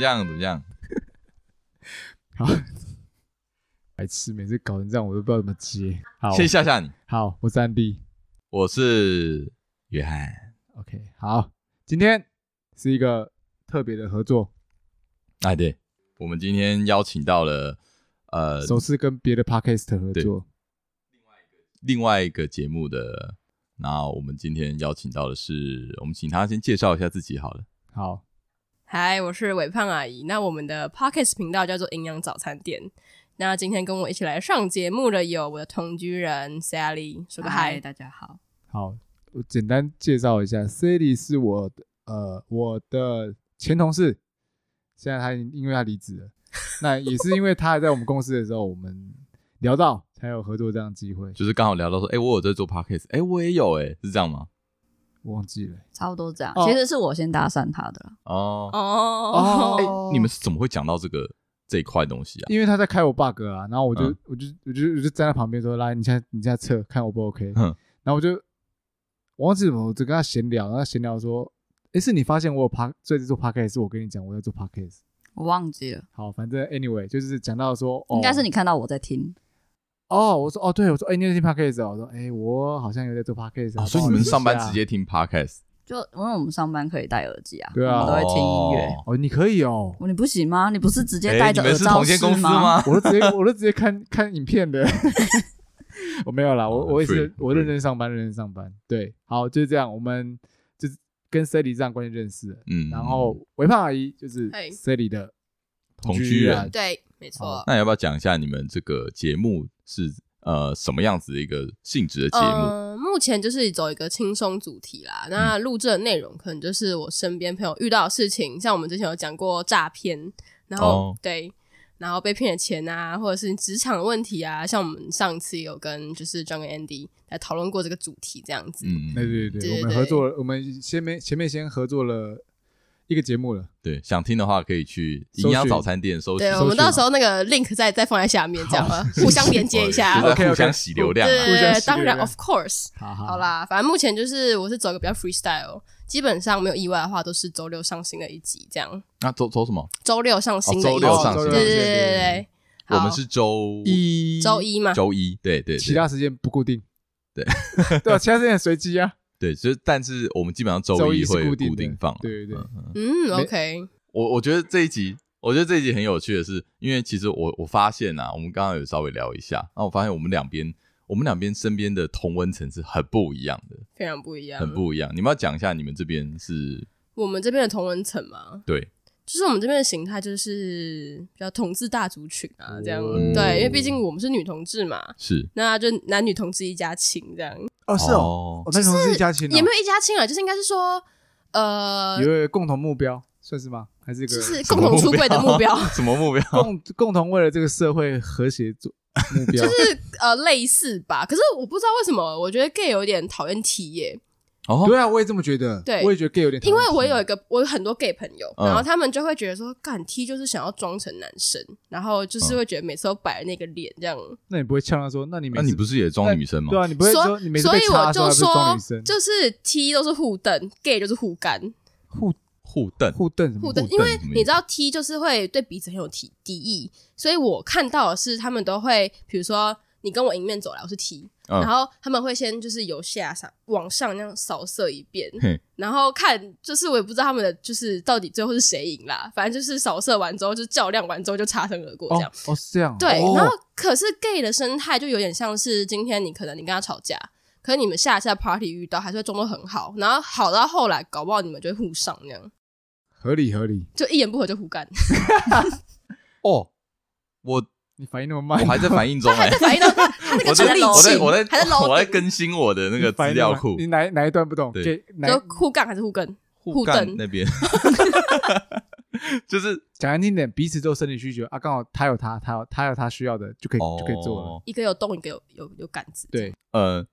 怎么样？怎么样？好，白痴，每次搞成这样，我都不知道怎么接。好，先吓吓你。好，我是安迪，我是约翰。OK，好，今天是一个特别的合作。哎，对，我们今天邀请到了，呃，首次跟别的 Podcast 合作，另外一个另外一个节目的。那我们今天邀请到的是，我们请他先介绍一下自己好了。好，嗨，我是伟胖阿姨。那我们的 Podcast 频道叫做营养早餐店。那今天跟我一起来上节目的有我的同居人 Sally，说个嗨，大家好。好，我简单介绍一下，Sally 是我的呃我的前同事，现在他因为他离职了，那也是因为他还在我们公司的时候，我们聊到。才有合作这样的机会，就是刚好聊到说，哎、欸，我有在做 podcast，哎、欸，我也有、欸，哎，是这样吗？我忘记了，差不多这样。哦、其实是我先搭讪他的哦。哦，哎、欸，你们是怎么会讲到这个这一块东西啊？因为他在开我 bug 啊，然后我就、嗯、我就我就我就站在旁边说，来，你现在你现在测看 O 不 OK？嗯，然后我就我忘记什么，我就跟他闲聊，然后闲聊说，哎、欸，是你发现我有 p 最近做 podcast，是我跟你讲我在做 podcast，我忘记了。好，反正 anyway 就是讲到说，应该是你看到我在听。哦，我说哦，对，我说，哎，你在听 podcast 哦？我说，哎，我好像有在做 podcast 啊。所以你们上班直接听 podcast？就因为我们上班可以戴耳机啊，对啊，我们都会听音乐。哦，你可以哦，你不行吗？你不是直接戴着耳罩式吗？我都直接，我都直接看看影片的。我没有啦，我我也是，我认真上班，认真上班。对，好，就是这样，我们就是跟 Sally 这样关系认识的。嗯，然后微胖阿姨就是 Sally 的同居人，对。没错，那要不要讲一下你们这个节目是呃什么样子的一个性质的节目？呃，目前就是走一个轻松主题啦。那录制的内容可能就是我身边朋友遇到的事情，像我们之前有讲过诈骗，然后、哦、对，然后被骗的钱啊，或者是职场的问题啊。像我们上次有跟就是 John 跟 Andy 来讨论过这个主题，这样子。嗯，对对对，对对对，我们合作了，我们前面前面先合作了。一个节目了，对，想听的话可以去营养早餐店搜寻。对，我们到时候那个 link 再再放在下面，这样互相连接一下，互相洗流量。对，当然，of course。好好啦，反正目前就是我是走一个比较 freestyle，基本上没有意外的话都是周六上新的一集这样。那周周什么？周六上新的一集。周六上新。对对对对对。我们是周一，周一嘛。周一，对对。其他时间不固定。对。对，其他时间随机啊。对，就是，但是我们基本上周一会固定放。对对对，嗯，OK。我我觉得这一集，我觉得这一集很有趣的是，因为其实我我发现啊，我们刚刚有稍微聊一下，然后我发现我们两边，我们两边身边的同温层是很不一样的，非常不一样，很不一样。你们要讲一下你们这边是？我们这边的同温层吗？对。就是我们这边的形态，就是比较同志大族群啊，这样、嗯、对，因为毕竟我们是女同志嘛，是，那就男女同志一家亲这样。哦，是哦，哦那时候是一家亲，也没有一家亲啊，就是应该是说，呃，有一个共同目标，算是吗？还是一个就是共同出柜的目标？什么目标？共 共同为了这个社会和谐做目标，就是呃类似吧。可是我不知道为什么，我觉得 gay 有点讨厌 T 耶。哦，对啊，我也这么觉得。对，我也觉得 gay 有点。因为我有一个，我有很多 gay 朋友，然后他们就会觉得说，干 T 就是想要装成男生，然后就是会觉得每次都摆那个脸这样。那你不会呛他说，那你那你不是也装女生吗？对啊，你不会说你每次被插的时候是装女生，就是 T 都是互瞪，gay 就是互干，互互瞪，互瞪，互瞪。因为你知道 T 就是会对彼此很有敌敌意，所以我看到的是他们都会，比如说。你跟我迎面走来，我是 T，、嗯、然后他们会先就是由下上往上那样扫射一遍，嘿然后看就是我也不知道他们的就是到底最后是谁赢啦，反正就是扫射完之后就较量完之后就擦身而过这样。哦，哦是这样。对，哦、然后可是 gay 的生态就有点像是今天你可能你跟他吵架，可是你们下一次在 party 遇到还是会装作很好，然后好到后来搞不好你们就会互上那样。合理合理，就一言不合就互干。哦，我。你反应那么慢，我还在反应中，还在反应中。他 那个处理器，我在我在还在我在更新我的那个资料库。你哪哪一段不懂？对，就互杠还是互根？互根那边，就是讲难听点，彼此都有生理需求啊。刚好他有他，他有他有他需要的，就可以就可以做了。一个有动，一个有有有杆子。对，呃，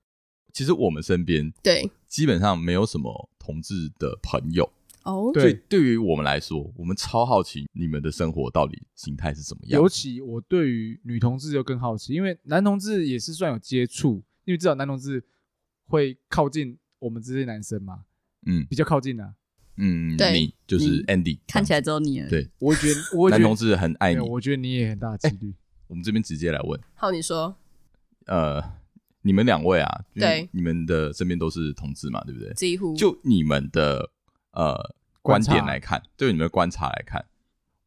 其实我们身边对基本上没有什么同志的朋友。哦，对，对于我们来说，我们超好奇你们的生活到底形态是怎么样。尤其我对于女同志就更好奇，因为男同志也是算有接触，因为至少男同志会靠近我们这些男生嘛，嗯，比较靠近啊。嗯，对你就是 Andy，看起来只有你了。对，我觉得我觉得男同志很爱你。我觉得你也很大几率。我们这边直接来问，好，你说，呃，你们两位啊，对，你们的身边都是同志嘛，对不对？几乎就你们的呃观点来看，对你们的观察来看，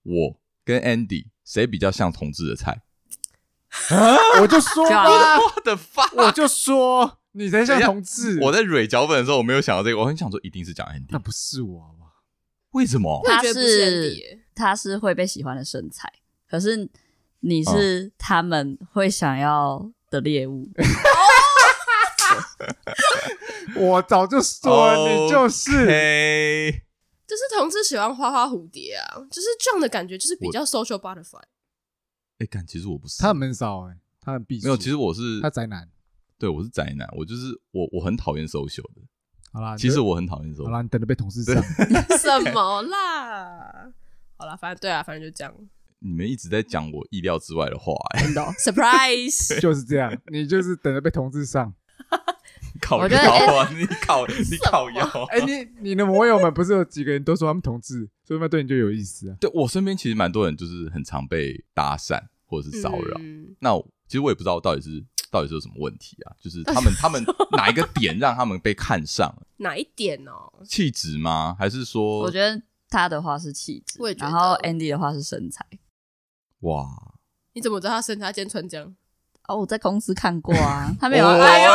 我跟 Andy 谁比较像同志的菜？我就说吧，我的发，我就说 你才像同志。我在蕊脚本的时候，我没有想到这个，我很想说一定是讲 Andy，那不是我好不好？为什么？他是是他是会被喜欢的身材，可是你是他们会想要的猎物。我早就说了，你就是，就是同志喜欢花花蝴蝶啊，就是这样的感觉，就是比较 social butterfly。哎，感其实我不是，他很闷骚哎，他很避暑。没有，其实我是他宅男，对我是宅男，我就是我，我很讨厌 social 的。好啦，其实我很讨厌 social。好啦，你等着被同事上。什么啦？好啦，反正对啊，反正就这样。你们一直在讲我意料之外的话，哎，surprise，就是这样，你就是等着被同事上。靠腰啊！你靠，你靠腰。哎，你 你的网友们不是有几个人都说他们同志，所以他们对你就有意思啊？对我身边其实蛮多人就是很常被搭讪或者是骚扰。嗯、那其实我也不知道到底是到底是有什么问题啊？就是他们他们哪一个点让他们被看上？哪一点哦？气质吗？还是说？我觉得他的话是气质，然后 Andy 的话是身材。哇！你怎么知道他身材今天穿这样？哦，我在公司看过啊，他没有哎呦，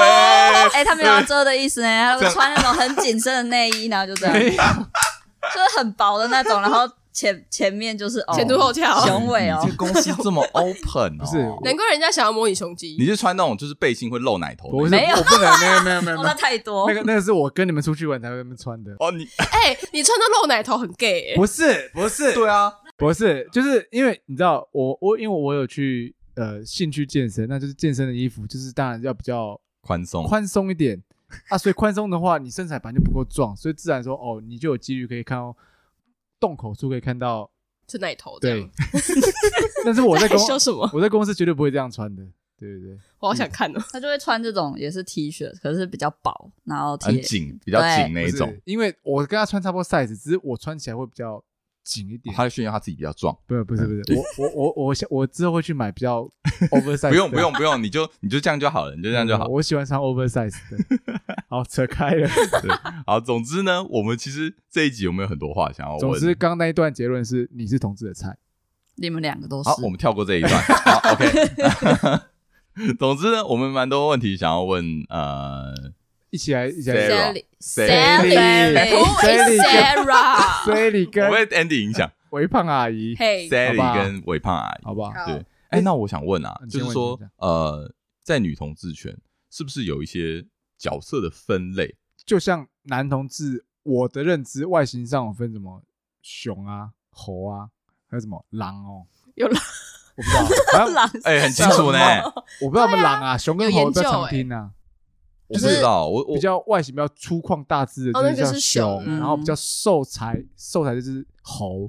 哎，他没有要遮的意思呢，他会穿那种很紧身的内衣，然后就这样，就是很薄的那种，然后前前面就是前凸后翘，雄伟哦。这公司这么 open，不是？难怪人家想要摸你胸肌。你是穿那种就是背心会露奶头？不是，我不能，没有没有没有，那太多。那个那个是我跟你们出去玩才会那么穿的。哦，你哎，你穿的露奶头很 gay？不是不是，对啊，不是，就是因为你知道我我因为我有去。呃，兴趣健身，那就是健身的衣服，就是当然要比较宽松，宽松一点啊。所以宽松的话，你身材本来就不够壮，所以自然说哦，你就有几率可以看到洞口处可以看到是奶头。对，但是我在公说什么？我在公司绝对不会这样穿的。对对对，我好想看哦。他就会穿这种也是 T 恤，可是比较薄，然后很紧，比较紧那一种。因为我跟他穿差不多 size，只是我穿起来会比较。紧一点，他炫耀他自己比较壮。不是不是不是，我我我我我之后会去买比较 oversize。不用不用不用，你就你就这样就好了，你就这样就好。我喜欢穿 oversize 的。好，扯开了。对，好，总之呢，我们其实这一集有没有很多话想要问？总之，刚那一段结论是你是同志的菜，你们两个都是。好，我们跳过这一段。好，OK。总之呢，我们蛮多问题想要问，呃。一起来，一起来。Sally，Sally，Sarah，Sally 跟我被 Andy 影响。微胖阿姨，Sally 跟微胖阿姨，好不好？对。哎，那我想问啊，就是说，呃，在女同志圈是不是有一些角色的分类？就像男同志，我的认知，外形上我分什么熊啊、猴啊，还有什么狼哦？有狼？我不知道。狼？哎，很清楚呢。我不知道什么狼啊，熊跟猴在常听啊。我不知道，我我比较外形比较粗犷大只的，就是像熊，然后比较瘦柴，瘦柴就是猴。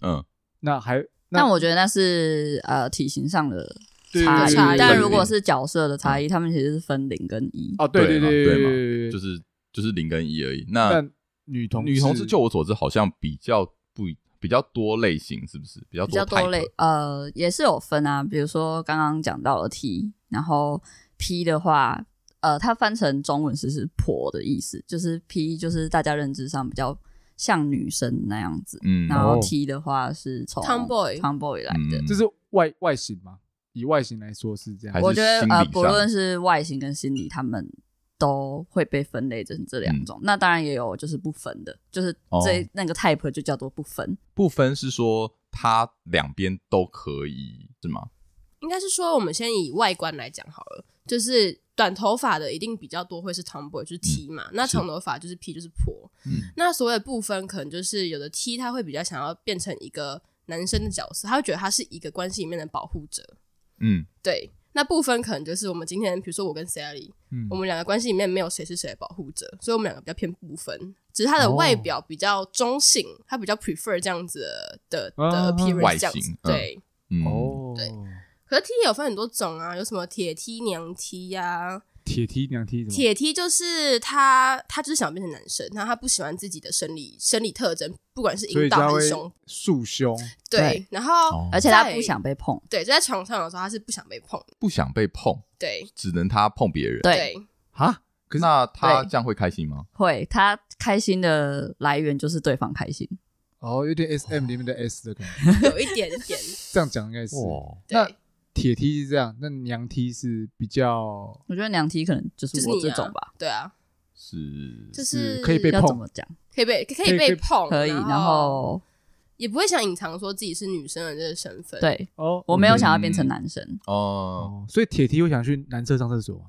嗯，那还，但我觉得那是呃体型上的差异。但如果是角色的差异，他们其实是分零跟一。哦，对对对对，就是就是零跟一而已。那女同女同志，就我所知，好像比较不比较多类型，是不是？比较多类，呃，也是有分啊。比如说刚刚讲到了 T，然后 P 的话。呃，它翻成中文是是婆的意思，就是 P 就是大家认知上比较像女生那样子，嗯，然后 T 的话是从 Tomboy Tomboy 来的，就是外外形吗？以外形来说是这样，我觉得呃，不论是外形跟心理，他们都会被分类成这两种。那当然也有就是不分的，就是这那个 type 就叫做不分。不分是说它两边都可以是吗？应该是说我们先以外观来讲好了，就是。短头发的一定比较多，会是 Tomboy，就是 T 嘛。嗯、那长头发就是 P，就是婆。嗯、那所谓部分可能就是有的 T，他会比较想要变成一个男生的角色，他会觉得他是一个关系里面的保护者。嗯，对。那部分可能就是我们今天，比如说我跟 Sally，嗯，我们两个关系里面没有谁是谁的保护者，所以我们两个比较偏部分。只是他的外表比较中性，哦、他比较 prefer 这样子的的，的 appearance 这样子。对，嗯、对。可是 T 有分很多种啊，有什么铁 T、娘 T 呀，铁梯娘梯什么？铁梯就是他，他就是想变成男生，然后他不喜欢自己的生理生理特征，不管是阴道还是胸，束胸。对，然后、哦、而且他不想被碰。对，就在床上的时候，他是不想被碰，不想被碰。对，只能他碰别人。对啊，可是那他这样会开心吗？会，他开心的来源就是对方开心。哦，有点 S M 里面的 S 的感觉，有一点点。这样讲应该是。哦，那铁梯是这样，那娘梯是比较。我觉得娘梯可能就是我这种吧。对啊，是，就是可以被碰，怎么讲？可以被可以被碰，可以，然后也不会想隐藏说自己是女生的这个身份。对，哦，我没有想要变成男生。哦，所以铁梯会想去男厕上厕所。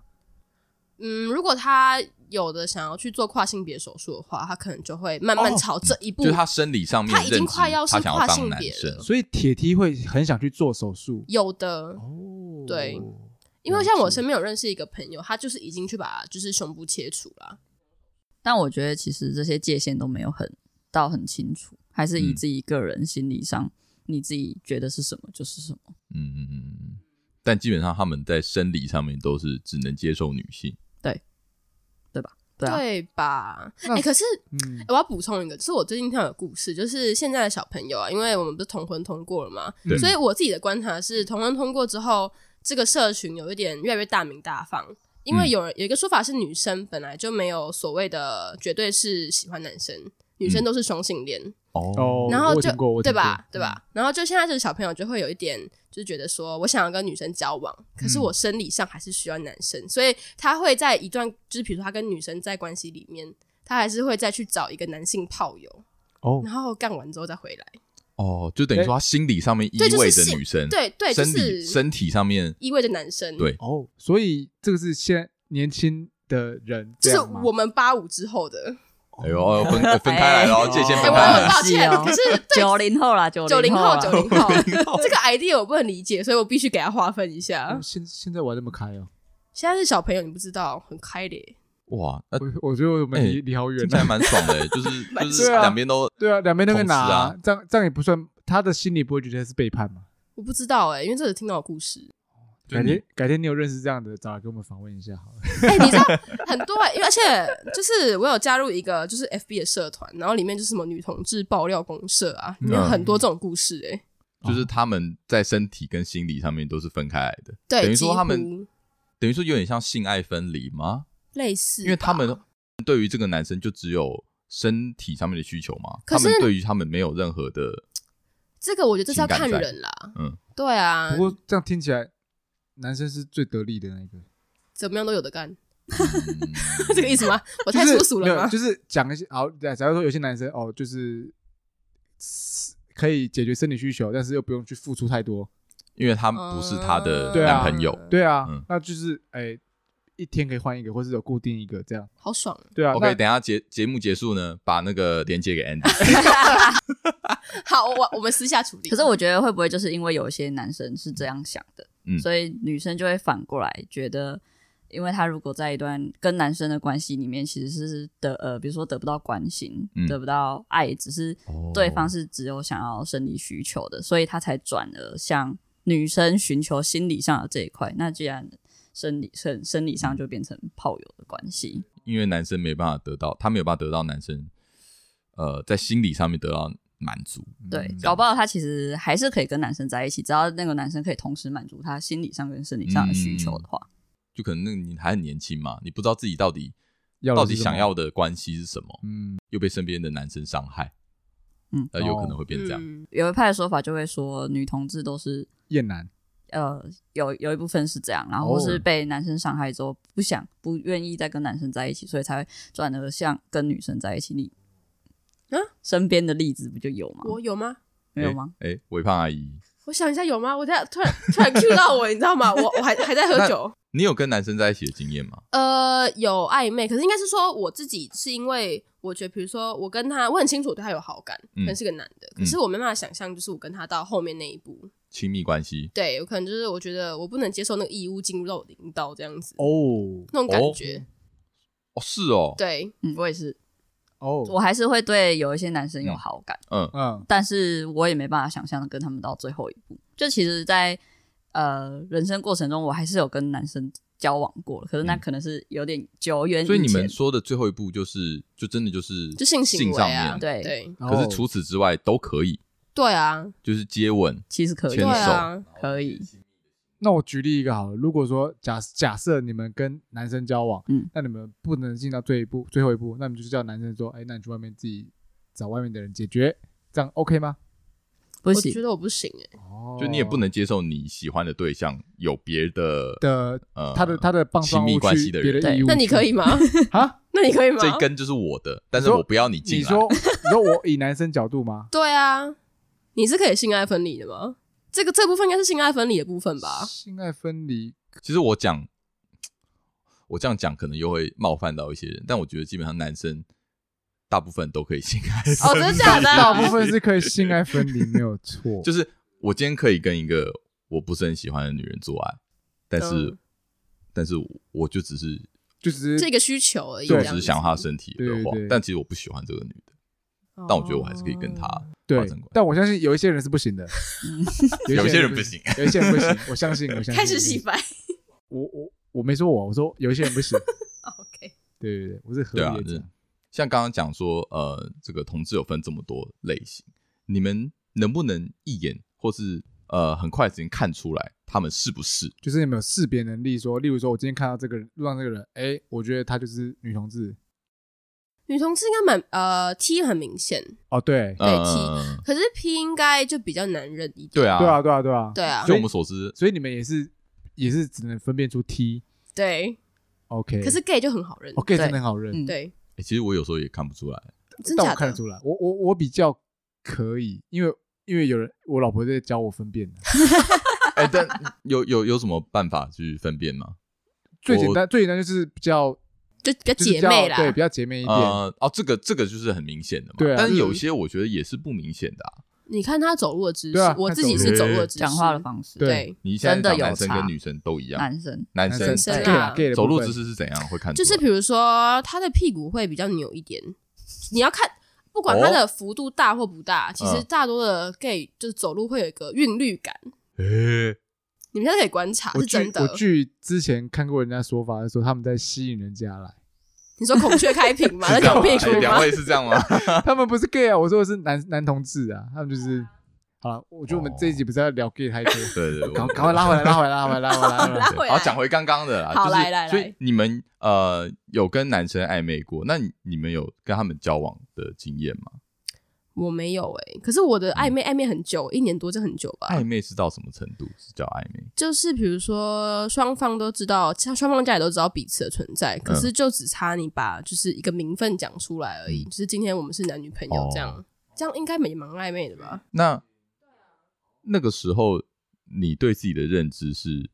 嗯，如果他有的想要去做跨性别手术的话，他可能就会慢慢朝这一步。就是他生理上面，他已经快要是跨性别了，所以铁梯会很想去做手术。有的哦，对，因为像我身边有认识一个朋友，他就是已经去把就是胸部切除了。但我觉得其实这些界限都没有很到很清楚，还是以自己个人心理上，你自己觉得是什么就是什么。嗯嗯嗯。但基本上他们在生理上面都是只能接受女性。对，对吧？对，啊、对吧？哎、欸，可是，嗯。欸、我要补充一个，就是我最近听到有故事，就是现在的小朋友啊，因为我们不是同婚通过了嘛，所以我自己的观察是，同婚通过之后，这个社群有一点越来越大名大放，因为有人有一个说法是，女生本来就没有所谓的绝对是喜欢男生，女生都是双性恋。哦，然后就对吧？对吧？然后就现在这个小朋友就会有一点。就是觉得说我想要跟女生交往，可是我生理上还是需要男生，嗯、所以他会在一段就是比如说他跟女生在关系里面，他还是会再去找一个男性炮友哦，然后干完之后再回来哦，就等于说他心理上面意味着女生，对对，生理身体上面意味着男生，对哦，所以这个是现在年轻的人，就是我们八五之后的。哎呦，分分开来了，界限分开了。我很抱歉，可是 九零后啦，九零后，九零后，这个 idea 我不能理解，所以我必须给他划分一下。现现在玩那么开哦，现在是小朋友，你不知道，很开的。哇，我我觉得我们离离好远，听起来蛮爽的，就是就是两边都对啊，两边都可以拿，这样这样也不算，他的心里不会觉得是背叛吗？我不知道哎，因为这是听到的故事。改天改天你有认识这样的，找来给我们访问一下好了。哎，你知道很多，因为而且就是我有加入一个就是 FB 的社团，然后里面就是什么女同志爆料公社啊，里面有很多这种故事哎，就是他们在身体跟心理上面都是分开来的，对，等于说他们等于说有点像性爱分离吗？类似，因为他们对于这个男生就只有身体上面的需求嘛，他们对于他们没有任何的。这个我觉得这是要看人啦，嗯，对啊。不过这样听起来。男生是最得力的那一个，怎么样都有的干，嗯、这个意思吗？我太粗俗了吗？就是讲一些好，假如说有些男生哦，就是可以解决生理需求，但是又不用去付出太多，因为他不是他的男朋友，对啊，嗯、那就是哎、欸，一天可以换一个，或是有固定一个这样，好爽。对啊，OK，等下节节目结束呢，把那个连接给 Andy。好，我我们私下处理。可是我觉得会不会就是因为有一些男生是这样想的？嗯，所以女生就会反过来觉得，因为她如果在一段跟男生的关系里面，其实是得呃，比如说得不到关心，嗯、得不到爱，只是对方是只有想要生理需求的，哦、所以他才转而向女生寻求心理上的这一块。那既然生理生生理上就变成炮友的关系，因为男生没办法得到，他没有办法得到男生，呃，在心理上面得到。满足，对，搞不好他其实还是可以跟男生在一起，只要那个男生可以同时满足他心理上跟生理上的需求的话，嗯、就可能那你还很年轻嘛，你不知道自己到底到底想要的关系是什么，嗯，又被身边的男生伤害，嗯，呃，有可能会变这样。嗯、有一派的说法就会说，女同志都是厌男，呃，有有一部分是这样，然后是被男生伤害之后，不想不愿意再跟男生在一起，所以才会转而像跟女生在一起。你。嗯，身边的例子不就有吗？我有吗？没有吗？哎，微胖阿姨，我想一下有吗？我在突然突然 Q 到我，你知道吗？我我还还在喝酒。你有跟男生在一起的经验吗？呃，有暧昧，可是应该是说我自己是因为我觉得，比如说我跟他，我很清楚对他有好感，可能是个男的，可是我没办法想象，就是我跟他到后面那一步亲密关系。对，有可能就是我觉得我不能接受那个异物进入到我的阴道这样子哦，那种感觉。哦，是哦，对，嗯，我也是。哦，oh. 我还是会对有一些男生有好感，嗯嗯，但是我也没办法想象跟他们到最后一步。就其实在，在呃人生过程中，我还是有跟男生交往过，可是那可能是有点久远、嗯。所以你们说的最后一步就是，就真的就是就性行为啊，上面对对。可是除此之外都可以。对啊，就是接吻，其实可以，牵手、啊、可以。那我举例一个好了，如果说假假设你们跟男生交往，嗯，那你们不能进到最一步最后一步，那你们就叫男生说，哎，那你去外面自己找外面的人解决，这样 OK 吗？不行，我觉得我不行哎、欸。哦，就你也不能接受你喜欢的对象有别的的呃他的他的亲密关系的人，对，那你可以吗？啊？那你可以吗？这一根就是我的，但是我不要你进来。你说你说我以男生角度吗？对啊。你是可以性爱分离的吗？这个这部分应该是性爱分离的部分吧？性爱分离，其实我讲，我这样讲可能又会冒犯到一些人，但我觉得基本上男生大部分都可以性爱分离。哦，真的假的？大部分是可以性爱分离，没有错。就是我今天可以跟一个我不是很喜欢的女人做爱，但是，嗯、但是我就只是就只是这个需求而已，就只是想她身体的话，但其实我不喜欢这个女的。但我觉得我还是可以跟他对，但我相信有一些人是不行的，有一些人不行，有一些人不行。我相信，我相信。开始洗白。我我我没说我，我说有一些人不行。OK。对对对，我是合理的。像刚刚讲说，呃，这个同志有分这么多类型，你们能不能一眼或是呃很快的时间看出来他们是不是？就是有没有识别能力？说，例如说，我今天看到这个人路上这个人，哎，我觉得他就是女同志。女同志应该蛮呃 T 很明显哦，对对 T，可是 P 应该就比较难认一点。对啊，对啊，对啊，对啊，对啊。就我们所知，所以你们也是也是只能分辨出 T。对，OK。可是 Gay 就很好认，Gay 真的很好认。对，其实我有时候也看不出来，但我看得出来。我我我比较可以，因为因为有人我老婆在教我分辨。哎，但有有有什么办法去分辨吗？最简单最简单就是比较。就比较姐妹啦，对，比较姐妹一点。呃，哦，这个这个就是很明显的嘛。对，但是有些我觉得也是不明显的啊。你看他走路的姿势，我自己是走路的姿势，讲话的方式。对，你现在讲男生跟女生都一样。男生，男生啊，走路姿势是怎样会看？就是比如说他的屁股会比较扭一点。你要看，不管他的幅度大或不大，其实大多的 gay 就是走路会有一个韵律感。诶。你们现在可以观察，是真的。我据之前看过人家说法，说他们在吸引人家来。你说孔雀开屏吗？在扭屁股吗？两位是这样吗？他们不是 gay 啊，我说的是男男同志啊，他们就是。好了，我觉得我们这一集不是要聊 gay 太多，对对，赶赶快拉回来，拉回来，拉回来，拉回来，拉回来。好，讲回刚刚的啦。好，来来来。所以你们呃有跟男生暧昧过？那你们有跟他们交往的经验吗？我没有哎、欸，可是我的暧昧暧昧很久，一年多就很久吧。暧昧是到什么程度？是叫暧昧？就是比如说双方都知道，像双方家里都知道彼此的存在，可是就只差你把就是一个名分讲出来而已。嗯、就是今天我们是男女朋友这样，哦、这样应该没蛮暧昧的吧？那那个时候你对自己的认知是？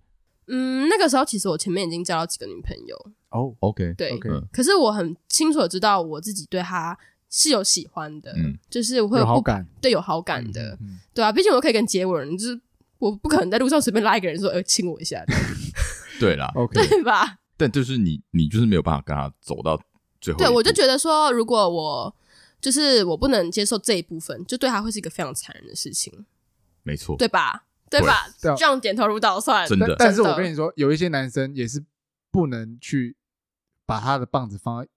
嗯，那个时候其实我前面已经交了几个女朋友哦。OK，对，OK。可是我很清楚的知道我自己对他。是有喜欢的，嗯、就是我会有，有好感，对，有好感的，嗯嗯、对啊，毕竟我可以跟接吻人，就是我不可能在路上随便拉一个人说，呃，亲我一下，对啦，OK，对吧？但就是你，你就是没有办法跟他走到最后。对，我就觉得说，如果我就是我不能接受这一部分，就对他会是一个非常残忍的事情，没错，对吧？对吧？对这样点头如捣蒜，真的。但是我跟你说，有一些男生也是不能去把他的棒子放在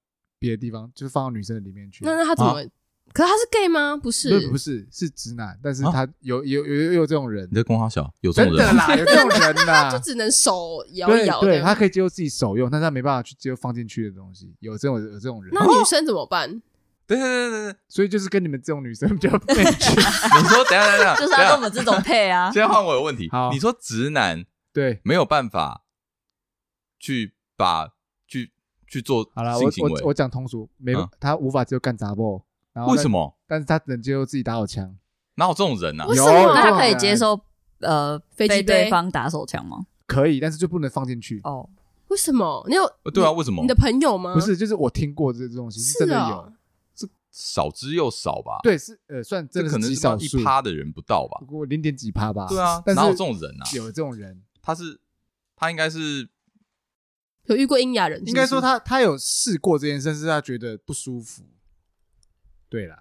别的地方，就是放到女生的里面去。那那他怎么？啊可是他是 gay 吗？不是，不是，是直男。但是他有有有有这种人。你在供他小，有这种人真的啦，有这种人呐，就只能手摇一摇。对，他可以接受自己手用，但是他没办法去接受放进去的东西。有这种有这种人。那女生怎么办？对对对对对，所以就是跟你们这种女生比较配。你说等下等下，就是要跟我们这种配啊。现在换我有问题。好，你说直男对没有办法去把去去做好了，我我我讲通俗，没他无法只有干杂不？为什么？但是他能接受自己打手枪，哪有这种人呢？有，那他可以接受呃飞机对方打手枪吗？可以，但是就不能放进去。哦，为什么？你有对啊？为什么？你的朋友吗？不是，就是我听过这这东西，是真的有，是少之又少吧？对，是呃，算这可能是少一趴的人不到吧？不过零点几趴吧？对啊，哪有这种人啊？有这种人，他是他应该是有遇过阴阳人，应该说他他有试过这件事，是他觉得不舒服。对了。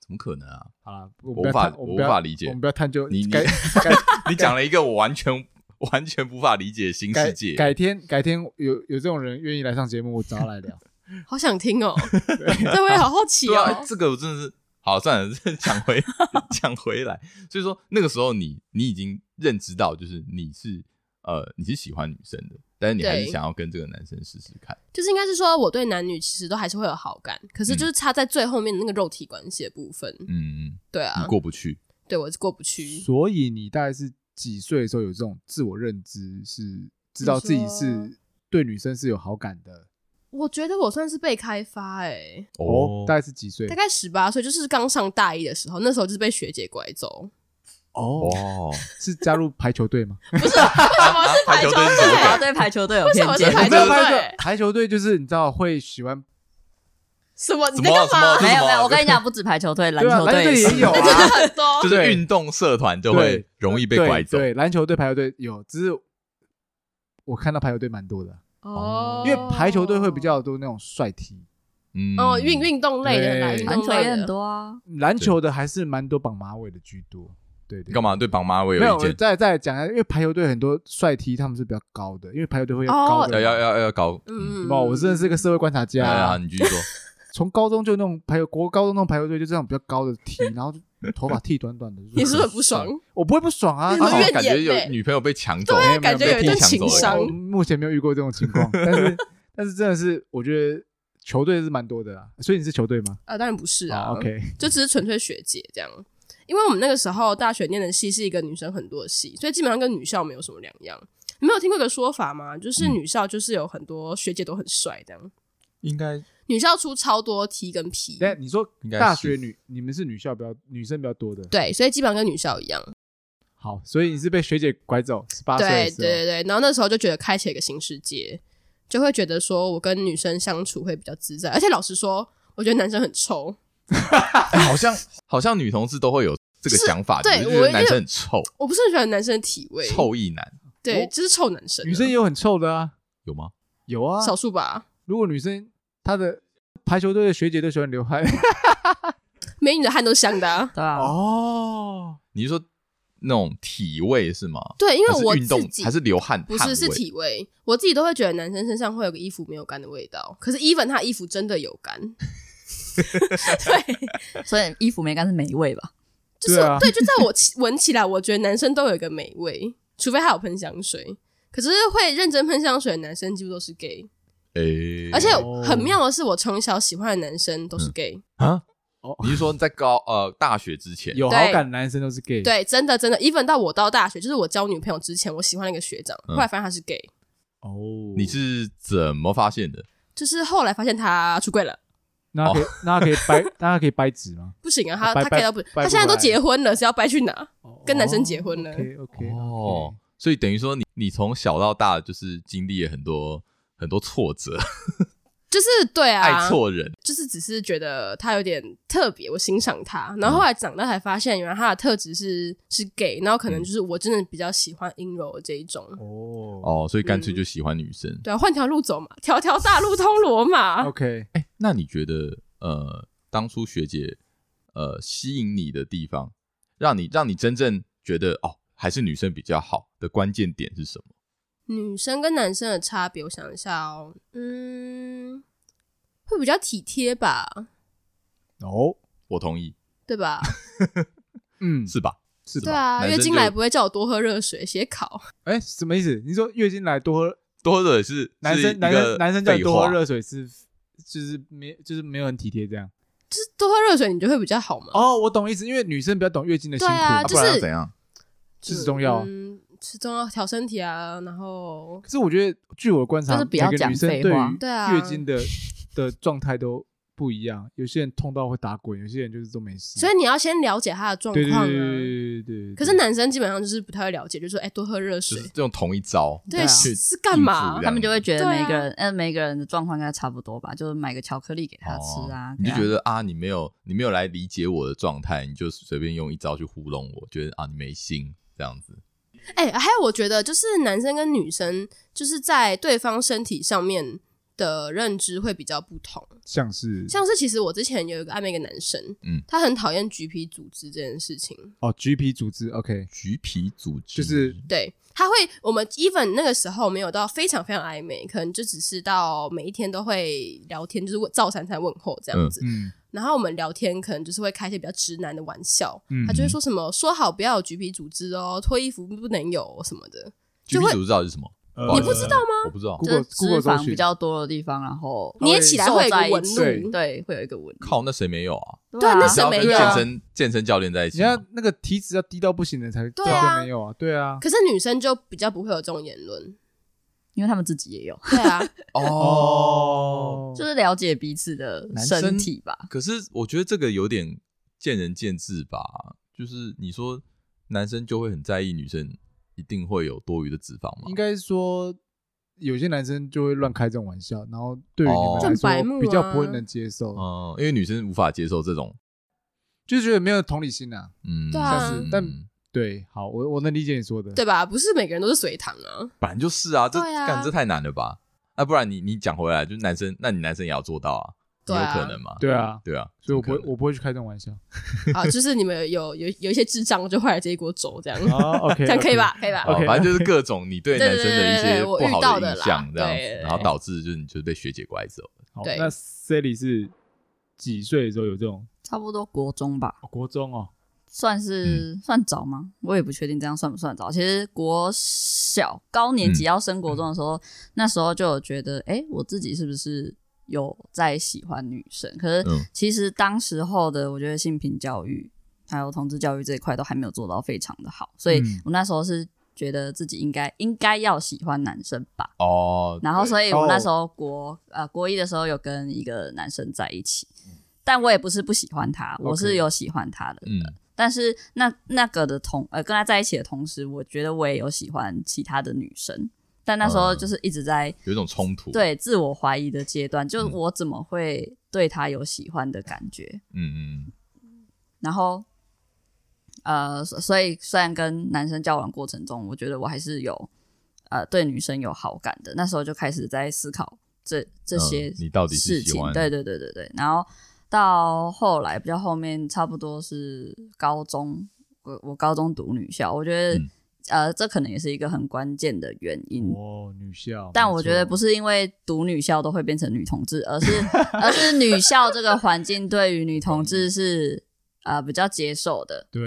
怎么可能啊！好了，我无法，我无法理解。我们不要探究你，你 你讲了一个我完全 完全无法理解新世界。改改天改天有有这种人愿意来上节目，我找他来聊。好想听哦，这我也好好奇哦。啊、这个我真的是好算了，讲回讲回来。所以说那个时候你你已经认知到，就是你是呃你是喜欢女生的，但是你还是想要跟这个男生试试看。就是应该是说，我对男女其实都还是会有好感，可是就是差在最后面的那个肉体关系的部分。嗯嗯，对啊，你过不去。对，我是过不去。所以你大概是几岁的时候有这种自我认知，是知道自己是对女生是有好感的？我觉得我算是被开发哎、欸。哦，大概是几岁？大概十八岁，就是刚上大一的时候，那时候就是被学姐拐走。哦，哦是加入排球队吗？不是，为什么是排球队？对排球队有偏见。排球队，排球队就是你知道会喜欢。什么？你在干嘛？没有没有，我跟你讲，不止排球队，篮球队也有啊，很多。就是运动社团就会容易被拐走。对，篮球队、排球队有，只是我看到排球队蛮多的哦，因为排球队会比较多那种帅 T。嗯，哦，运运动类的，篮球也很多啊。篮球的还是蛮多绑马尾的居多。对对。干嘛对绑马尾有意见？再再讲一下，因为排球队很多帅 T 他们是比较高的，因为排球队会要高的，要要要高。嗯嗯。哦，我真的是个社会观察家。啊，你继续说。从高中就那种排球，国高中那种排球队就这样比较高的 T，，然后头发剃短短的。你是不是很不爽？我不会不爽啊，感觉有女朋友被抢走，对，感觉有一种情伤。目前没有遇过这种情况，但是但是真的是，我觉得球队是蛮多的啦。所以你是球队吗？啊，当然不是啊。OK，就只是纯粹学姐这样。因为我们那个时候大学念的系是一个女生很多的系，所以基本上跟女校没有什么两样。你没有听过一个说法吗？就是女校就是有很多学姐都很帅这样。应该女校出超多 T 跟 P，对你说大学女你们是女校比较女生比较多的，对，所以基本上跟女校一样。好，所以你是被学姐拐走十八岁，对对对对，然后那时候就觉得开启了一个新世界，就会觉得说我跟女生相处会比较自在，而且老实说，我觉得男生很臭，欸、好像好像女同志都会有这个想法，对，我觉得男生很臭，我不是很喜欢男生的体味，臭意男，对，就是臭男生，女生也有很臭的啊，有吗？有啊，少数吧。如果女生她的排球队的学姐都喜欢流汗，美女的汗都香的，啊，对啊。哦，你是说那种体味是吗？对，因为我自己还是流汗，不是是体味，我自己都会觉得男生身上会有个衣服没有干的味道，可是 even 他衣服真的有干，对，所以衣服没干是霉味吧？就是对，啊、对，就在我闻起来，我觉得男生都有一个美味，除非他有喷香水，可是会认真喷香水的男生几乎都是 gay。诶、欸，而且很妙的是，我从小喜欢的男生都是 gay 啊！哦，你是说在高呃大学之前有好感的男生都是 gay？对，真的真的，even 到我到大学，就是我交女朋友之前，我喜欢那个学长，后来发现他是 gay。哦，你是怎么发现的？就是后来发现他出柜了。那他可以，那他可以掰，那他可以掰直吗？不行啊，他他可以到不，他现在都结婚了，是要掰去哪？跟男生结婚了。OK OK 哦，所以等于说你你从小到大就是经历了很多。很多挫折，就是对啊，爱错人，就是只是觉得他有点特别，我欣赏他。然后后来长大才发现，原来他的特质是是 gay，然后可能就是我真的比较喜欢阴柔的这一种。哦哦，所以干脆就喜欢女生。嗯、对啊，换条路走嘛，条条大路通罗马。OK，哎、欸，那你觉得呃，当初学姐呃吸引你的地方，让你让你真正觉得哦，还是女生比较好的关键点是什么？女生跟男生的差别，我想一下哦，嗯，会比较体贴吧？哦，我同意，对吧？嗯，是吧？是吧？对啊，月经来不会叫我多喝热水，写考。哎，什么意思？你说月经来多喝多喝热水是男生男生男生叫多喝热水是就是没就是没有很体贴这样，就是多喝热水你就会比较好嘛？哦，我懂意思，因为女生比较懂月经的辛苦，就是怎样吃中药。吃中药调身体啊，然后可是我觉得，据我观察，就是比较讲废话。对啊，月经的的状态都不一样。有些人痛到会打滚，有些人就是都没事。所以你要先了解他的状况啊。对对对。可是男生基本上就是不太会了解，就是说，哎，多喝热水，这种同一招。对啊，是干嘛？他们就会觉得每个人，嗯，每个人的状况应该差不多吧？就是买个巧克力给他吃啊。你就觉得啊，你没有，你没有来理解我的状态，你就随便用一招去糊弄我，觉得啊，你没心这样子。哎、还有我觉得就是男生跟女生就是在对方身体上面的认知会比较不同，像是像是其实我之前有一个暧昧一个男生，嗯，他很讨厌橘皮组织这件事情。哦，橘皮组织，OK，橘皮组织就是对，他会我们 even 那个时候没有到非常非常暧昧，可能就只是到每一天都会聊天，就是问照三餐问候这样子。嗯，然后我们聊天可能就是会开一些比较直男的玩笑，嗯他就会说什么说好不要有橘皮组织哦，脱衣服不能有什么的。橘皮组织到底是什么？呃你不知道吗？我不知道。就是 Google 脂 Google 搜肪比较多的地方，然后捏起来会有一个纹对路，对，会有一个纹路。靠，那谁没有啊？对啊那谁只要跟健没有啊身健身教练在一你起吗，看那个体脂要低到不行的才对啊才没有啊，对啊，可是女生就比较不会有这种言论。因为他们自己也有，对啊，哦。就是了解彼此的男生身体吧。可是我觉得这个有点见仁见智吧。就是你说男生就会很在意女生一定会有多余的脂肪吗？应该说有些男生就会乱开这种玩笑，然后对于你哦们来这很白目啊说比较不会能接受，嗯，因为女生无法接受这种，就是觉得没有同理心啊。嗯，对啊像是但对，好，我我能理解你说的，对吧？不是每个人都是水塘啊。本来就是啊，这对啊干这太难了吧？那不然你你讲回来，就是男生，那你男生也要做到啊有可能嘛？对啊，对啊，所以我不我不会去开这种玩笑。啊，就是你们有有有一些智障就坏了这一锅粥，这样，哦，OK，这样可以吧？可以吧？反正就是各种你对男生的一些不好遇到的啦印象，这样然后导致就是你就被学姐拐走了。好，对那 Sally 是几岁的时候有这种？差不多国中吧，哦国中哦，算是、算早吗？我也不确定这样算不算早。其实国小高年级要升国中的时候，那时候就有觉得，哎、我自己是不是有在喜欢女生？可是嗯其实当时候的，我觉得性平教育还有同志教育这一块都还没有做到非常的好，所以嗯我那时候是觉得自己应该应该要喜欢男生吧。哦，然后，所以我哦那时候国、呃国一的时候有跟一个男生在一起，但我也不是不喜欢他，我是有喜欢他的。嗯但是那那个的同呃跟他在一起的同时，我觉得我也有喜欢其他的女生，但那时候就是一直在、有一种冲突，，对自我怀疑的阶段，就嗯。我怎么会对他有喜欢的感觉？嗯嗯然后呃，所所以虽然跟男生交往过程中，我觉得我还是有呃对女生有好感的，那时候就开始在思考这这些嗯你到底是喜欢。对对对对对，然后到后来比较后面，差不多是高中，我我高中读女校，我觉得、嗯呃这可能也是一个很关键的原因。哦，女校，但我觉得不是，因为读女校都会变成女同志，而是而是女校这个环境对于女同志是呃比较接受的，对，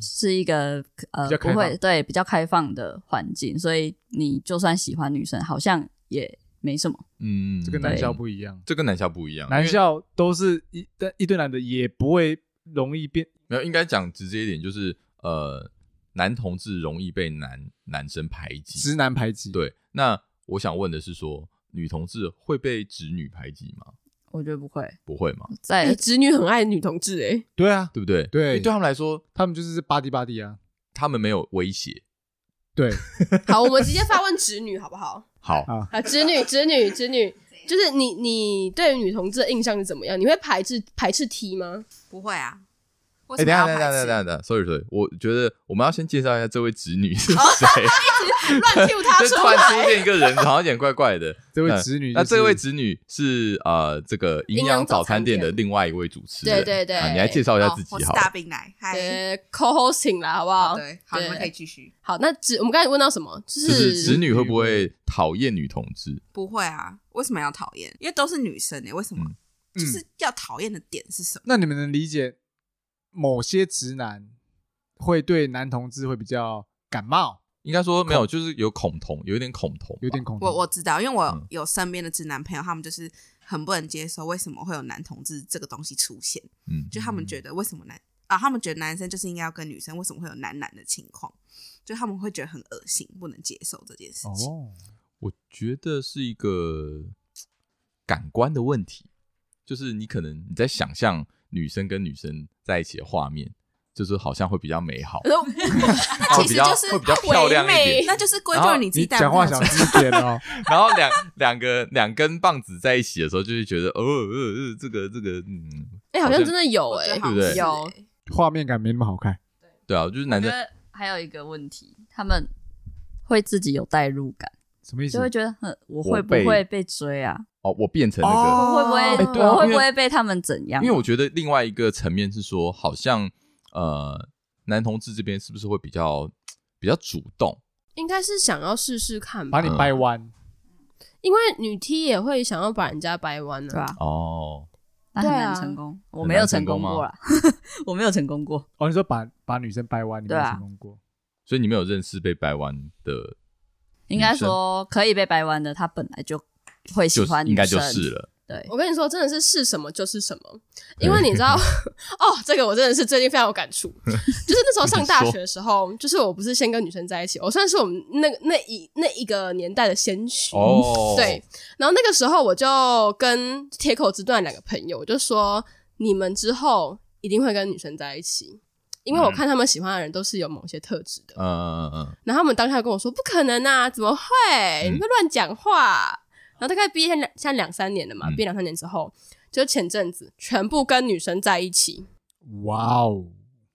是一个呃不比较开放会对比较开放的环境，所以你就算喜欢女生，好像也没什么。嗯，这跟男校不一样，这跟男校不一样，男校都是一但一堆男的也不会容易变，没有应该讲直接一点，就是呃，男同志容易被男男生排挤，直男排挤，，对。那我想问的是说，女同志会被直女排挤吗？我觉得不会，不会吗？在、哎，直女很爱女同志，哎，对啊，对不对？对因为对他们来说，他们就是巴蒂巴蒂啊，他们没有威胁。对，好，我们直接发问直女好不好？好，啊啊，直女，直女，直女，就是你，你对于女同志的印象是怎么样？你会排斥排斥 T 吗？不会啊，为哎，等一下，等一下，等一下？等一下，等下，sorry sorry，我觉得我们要先介绍一下这位侄女是谁。乱 Q 她突然出来，现一个人，好像有点怪怪的。这位侄女就是那这位侄女是呃，这个营养早餐店的另外一位主持人。对对对啊你来介绍一下自哦我是己好了。大冰奶，嗨，呃，co-hosting 啦，好不好？对，好，对你们可以继续。好，那侄我们刚才问到什么？就就是是直女会不会讨厌女同志？不会啊，为什么要讨厌？因为都是女生诶，为什么？嗯就是要讨厌的点是什么？那你们能理解某些直男会对男同志会比较感冒，应该说没有，就是有恐同，有一点恐同，有点恐同。我我知道，因为我嗯有身边的直男朋友，他们就是很不能接受为什么会有男同志这个东西出现，嗯，就他们觉得为什么男啊，他们觉得男生就是应该要跟女生，为什么会有男男的情况？就他们会觉得很恶心，不能接受这件事情。哦，我觉得是一个感官的问题，就是你可能你在想象女生跟女生在一起的画面，就是好像会比较美好，然后会比较其实就是会比较漂亮一唯美点。那就是归咎于你自己讲话小心一点哦。然后两两个两根棒子在一起的时候，就会觉得，哦，呃呃，这个这个，嗯，哎、好像真的有哎、对不对有欸画面感没那么好看。对啊，就是男生还有一个问题，他们会自己有代入感，什么意思？就会觉得很，我会不会被追啊？哦，我变成那个。会不会？哎对啊我会不会被他们怎样？因为我觉得另外一个层面是说，好像呃，男同志这边是不是会比较比较主动？应该是想要试试看吧把，你掰弯，因为女 T 也会想要把人家掰弯呢。对啊，哦，那很难成功。我没有成功过啦，我没有成功过。哦，你说把把女生掰弯，你没有成功过？所以你没有认识被掰弯的，应该说可以被掰弯的，他本来就会喜欢女生，应该就是了。对，我跟你说，真的是是什么就是什么，因为你知道，哦，这个我真的是最近非常有感触。就是那时候上大学的时候，就是我不是先跟女生在一起，我算是我们那那一那一个年代的先驱。哦，对，然后那个时候我就跟铁口直断两个朋友，我就说你们之后一定会跟女生在一起，因为我看他们喜欢的人都是有某些特质的。嗯嗯嗯然后他们当下跟我说：“不可能啊，怎么会？你会乱讲话。然后大概毕业现在现在两三年了嘛，嗯毕业两三年之后，就前阵子全部跟女生在一起。哇哦，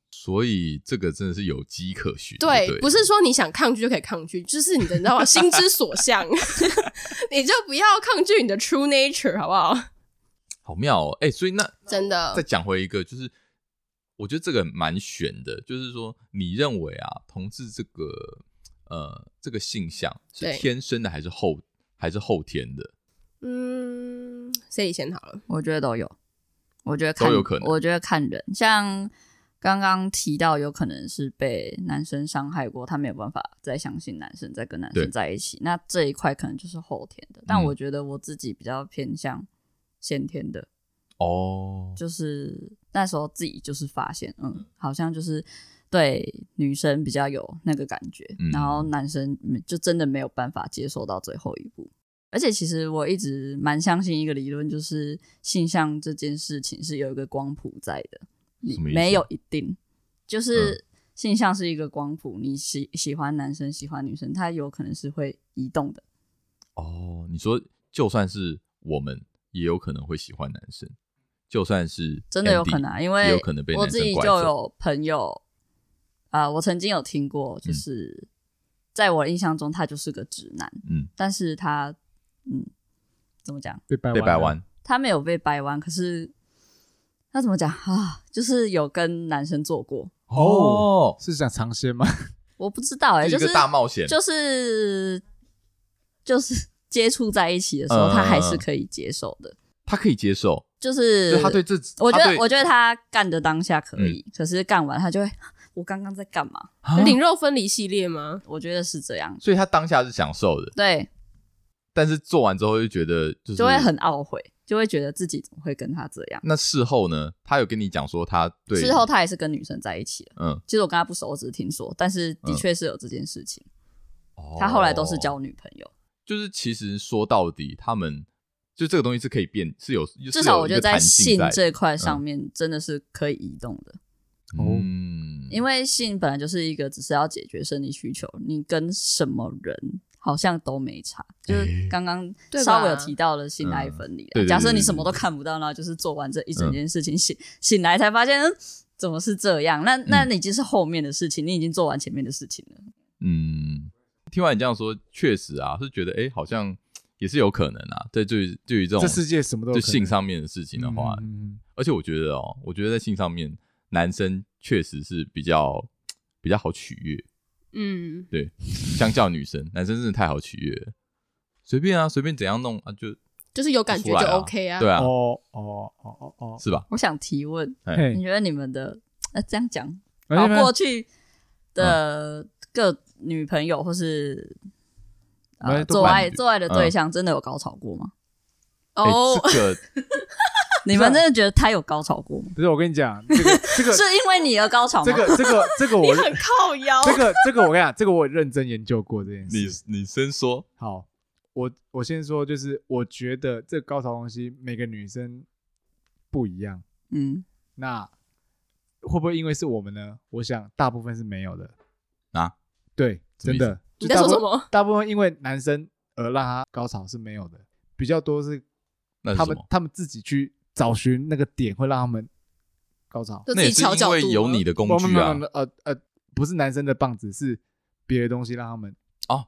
所以这个真的是有迹可循。对，对，不是说你想抗拒就可以抗拒，就是你的你知道吗？心之所向，你就不要抗拒你的 true nature，好不好？好妙哦。哎，所以那真的再讲回一个，就是我觉得这个蛮悬的，就是说你认为啊，同志这个呃这个性向是天生的还是后还是后天的？嗯，谁先好了？我觉得都有，我觉得看都有可能。我觉得看人，像刚刚提到，有可能是被男生伤害过，他没有办法再相信男生，再跟男生在一起。那这一块可能就是后天的，但嗯。我觉得我自己比较偏向先天的，哦，就是那时候自己就是发现，嗯，好像就是对女生比较有那个感觉，嗯。然后男生就真的没有办法接受到最后一步。而且其实我一直蛮相信一个理论，就是性向这件事情是有一个光谱在的，你没有一定，就是嗯。性向是一个光谱，你喜喜欢男生喜欢女生，它有可能是会移动的。哦，你说就算是我们，也有可能会喜欢男生，就算是真的有可能啊，因也为有可能被我自己就有朋友啊、我曾经有听过，就是、在我印象中，他就是个直男，嗯，但是他嗯，怎么讲？被掰被掰弯，他没有被掰弯，可是他怎么讲啊？就是有跟男生做过，哦，是想尝鲜吗？我不知道哎、就一个就是大冒险，就是就是接触在一起的时候，嗯他还是可以接受的，他可以接受，就是就他对这，我觉得，我觉得他干的当下可以，可是干完他就会，我刚刚在干嘛？啊灵肉分离系列吗？我觉得是这样，所以他当下是享受的，对，但是做完之后就觉得就是就会很懊悔，就会觉得自己怎么会跟他这样。那事后呢，他有跟你讲说他对事后他也是跟女生在一起了，嗯，其实我跟他不熟，我只是听说，但是的确是有这件事情。哦他后来都是交女朋友，就是其实说到底，他们就这个东西是可以变，是有至少我觉得在性在这块上面真的是可以移动的，嗯，因为性本来就是一个只是要解决生理需求，你跟什么人好像都没差。就是刚刚稍微有提到了性爱分离假设你什么都看不到，然后就是做完这一整件事情，醒醒来才发现，嗯，怎么是这样？那那你已经是后面的事情，你已经做完前面的事情了。嗯，听完你这样说，确实啊，是觉得哎、欸好像也是有可能啊。对，对于对于这种这世界什么都性上面的事情的话，而且我觉得哦，我觉得在性上面，男生确实是比较 比较好取悦，嗯，对，相较女生，男生真的太好取悦了，随便啊，随便怎样弄啊，就就是有感觉就 OK 啊。对啊，哦哦哦哦哦，是吧？我想提问，哎。你，觉得你们的呃 这样讲，然后过去的各女朋友或是呃做爱做爱的对象，真的有高潮过吗？哎、哦，这个你们真的觉得他有高潮过吗？不是我跟你讲，这个这个 是因为你而高潮吗？这个这个这个我你很靠腰。这个这个我跟你讲，这个我认真研究过这件你事。你你先说，好，我我先说，就是我觉得这个高潮东西每个女生不一样，嗯，那会不会因为是我们呢？我想大部分是没有的啊。对，真的。你在说什么？大部分因为男生而让他高潮是没有的，比较多是他们？他们自己去找寻那个点，会让他们高潮。就那也是因为有你的工具啊，呃呃，不是男生的棒子，是别的东西让他们哦，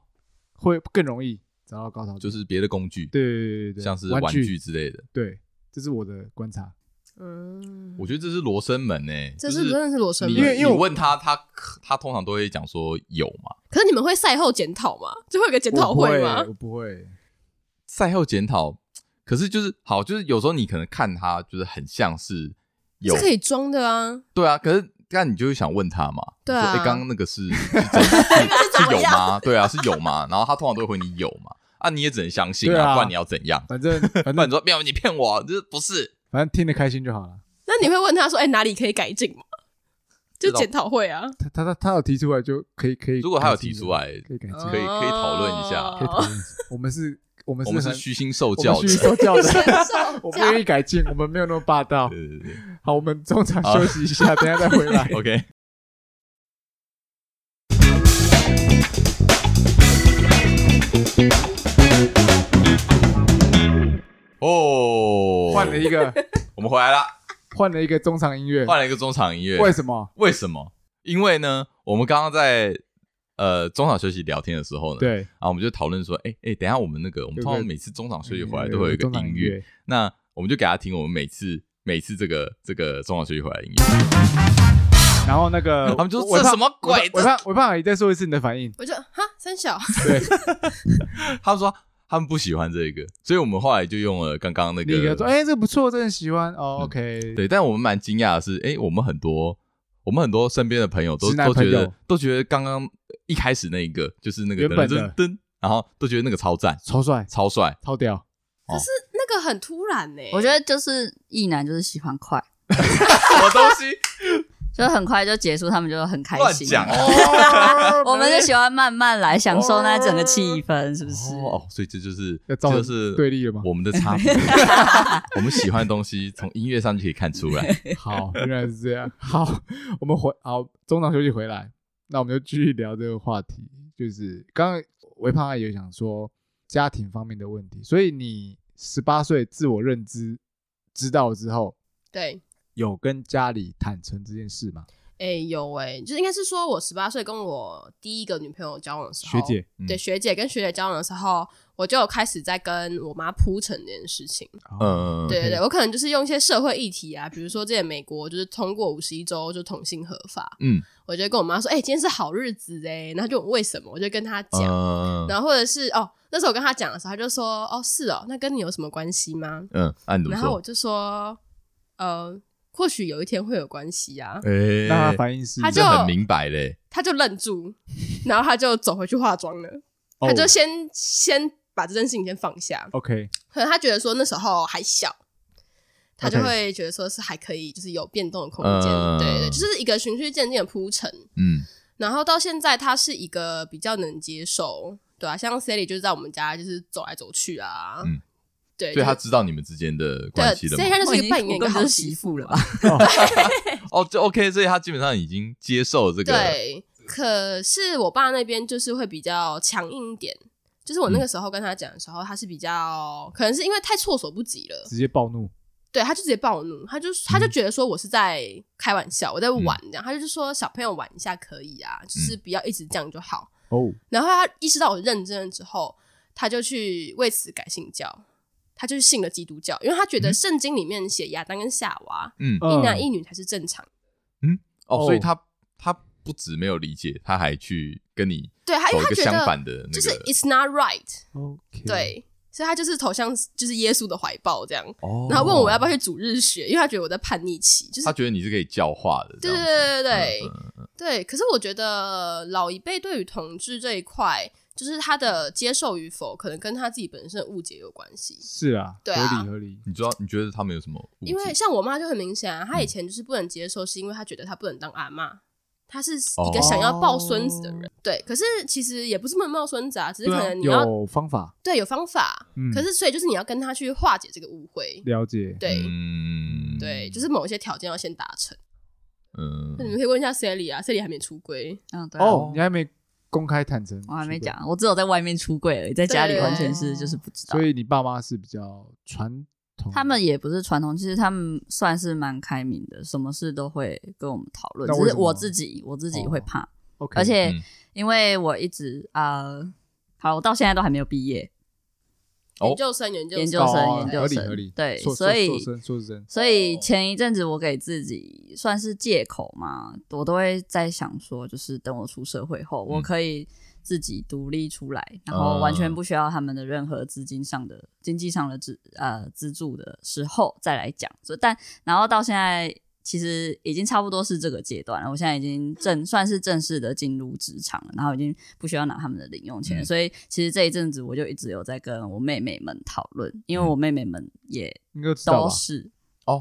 会更容易。找到高潮，就是别的工具，对对对对，像是玩具之类的。对，这是我的观察。嗯，我觉得这是罗生门诶，这是真的是罗生门。因为因为我问他，他他通常都会讲说有嘛。可是你们会赛后检讨吗？就会有个检讨会吗？我不会。赛后检讨，可是就是好，就是有时候你可能看他就是很像是有是可以装的啊。对啊，可是那你就会想问他嘛？对啊，哎，刚刚那个是 是是有吗？对啊，是有吗？然后他通常都会回你有嘛？啊，你也只能相信啊，不然你要怎样？反正 反正你说没有，你骗我，就是不是。反正听得开心就好了。那你会问他说：“哎，哪里可以改进吗？”就检讨会啊。他他他他有提出来就可以可以。如果他有提出来，可以改进，可以可以讨论一下。可以讨论。我们是，我们我们是虚心受教的，虚心受教的。我们愿意改进，我们没有那么霸道。对对对。好，我们中场休息一下，等下再回来。OK。哦，换了一个，我们回来了，换了一个中场音乐，换了一个中场音乐，为什么？为什么？因为呢，我们刚刚在呃中场休息聊天的时候呢，对，然后我们就讨论说，哎哎，等下我们那个，我们通常每次中场休息回来都会有一个音乐，那我们就给他听我们每次每次这个这个中场休息回来的音乐，然后那个 他们就说这什么鬼？我怕我怕阿姨再说一次你的反应，我就哈三小，对，他们说。他们不喜欢这个，所以我们后来就用了刚刚那个。你说：“哎，这个不错，真的喜欢。”哦，OK。对，但我们蛮惊讶的是，哎，我们很多我们很多身边的朋友都都觉得都觉得刚刚一开始那一个就是那个噔噔噔，然后都觉得那个超赞、超帅、超帅、超屌。可是那个很突然呢，我觉得就是异男就是喜欢快，什么东西？就很快就结束，他们就很开心。乱讲，我们就喜欢慢慢来，享受那整个气氛，是不是？哦，所以这就是就是对立了吗？我们的差别，我们喜欢的东西从音乐上就可以看出来。好，原来是这样。好，我们回好中场休息回来，那我们就继续聊这个话题。就是刚刚微胖阿姨有想说家庭方面的问题，所以你十八岁自我认知知道之后，对。有跟家里坦诚这件事吗？哎、欸，有哎、欸，就是应该是说，我十八岁跟我第一个女朋友交往的时候，学姐，对、嗯、学姐跟学姐交往的时候，我就有开始在跟我妈铺陈这件事情。嗯，对对对，我可能就是用一些社会议题啊，比如说，这些美国就是通过五十一周就同性合法，嗯，我就跟我妈说，哎、欸，今天是好日子哎、欸，然后就为什么，我就跟她讲，嗯、然后或者是哦，那时候我跟她讲的时候，她就说，哦，是哦，那跟你有什么关系吗？嗯，然后我就说，呃。或许有一天会有关系啊！那他反应是，他就很明白嘞，他就愣住，然后他就走回去化妆了。他就先、oh. 先把这件事情先放下。OK，可能他觉得说那时候还小，他就会觉得说是还可以，就是有变动的空间。Okay. 对对，就是一个循序渐进的铺陈。嗯，然后到现在他是一个比较能接受，对啊，像 Sally 就是在我们家就是走来走去啊。嗯。对，所以他知道你们之间的关系了？所以他就是一个扮演一个好媳妇了吧？哦，就 OK，所以他基本上已经接受了这个。对，可是我爸那边就是会比较强硬一点。就是我那个时候跟他讲的时候，他是比较可能是因为太措手不及了，直接暴怒。对，他就直接暴怒，他就他就觉得说我是在开玩笑，我在玩这样。他就是说小朋友玩一下可以啊，就是不要一直这样就好。哦。然后他意识到我认真了之后，他就去为此改信教。他就是信了基督教，因为他觉得圣经里面写亚当跟夏娃，嗯，一男一女才是正常。嗯，哦，所以他他不止没有理解，他还去跟你对，他因为他觉得相反的那个，就是 it's not right。对，所以他就是投向就是耶稣的怀抱这样。哦，然后问我要不要去主日学，因为他觉得我在叛逆期，就是他觉得你是可以教化的。对对对对对对。可是我觉得老一辈对于同志这一块。就是他的接受与否，可能跟他自己本身的误解有关系。是啊，对啊，合理合理。你知道？你觉得他们有什么误？因为像我妈就很明显啊，她以前就是不能接受，是因为她觉得她不能当阿嬷，她是一个想要抱孙子的人。哦、对，可是其实也不是不能抱孙子啊，只是可能你要有方法。对，有方法。嗯、可是所以就是你要跟他去化解这个误会。了解。对，嗯，对，就是某一些条件要先达成。嗯，那你们可以问一下 Sally 啊，Sally 还没出柜。嗯，对、啊。哦，你还没。公开坦诚，我还没讲，我只有在外面出柜而已，在家里完全是就是不知道。所以你爸妈是比较传统，他们也不是传统，其实他们算是蛮开明的，什么事都会跟我们讨论。只是我自己，我自己会怕。OK，而且因为我一直啊，好，我到现在都还没有毕业，研究生，研究研究生，哦研究生。对，所以所以前一阵子我给自己算是借口嘛，我都会在想说，就是等我出社会后，我可以自己独立出来，然后完全不需要他们的任何资金上的、经济上的资呃资助的时候再来讲。所以但然后到现在。其实已经差不多是这个阶段了。我现在已经正算是正式的进入职场了，然后已经不需要拿他们的零用钱，嗯、所以其实这一阵子我就一直有在跟我妹妹们讨论，因为我妹妹们也都是哦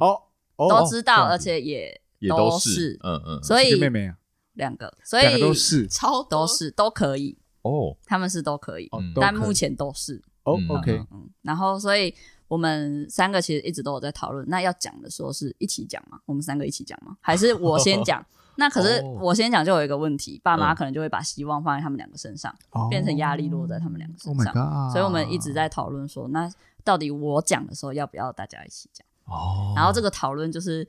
哦都知道，而且也都是嗯嗯，所以妹妹啊，两个，所以都是超都是都可以哦，他们是都可以，嗯、但目前都是哦，OK，嗯，然后所以。我们三个其实一直都有在讨论，那要讲的时候是一起讲吗？我们三个一起讲吗？还是我先讲？那可是我先讲就有一个问题，爸妈可能就会把希望放在他们两个身上，变成压力落在他们两个身上。所以我们一直在讨论说，那到底我讲的时候要不要大家一起讲？哦。然后这个讨论就是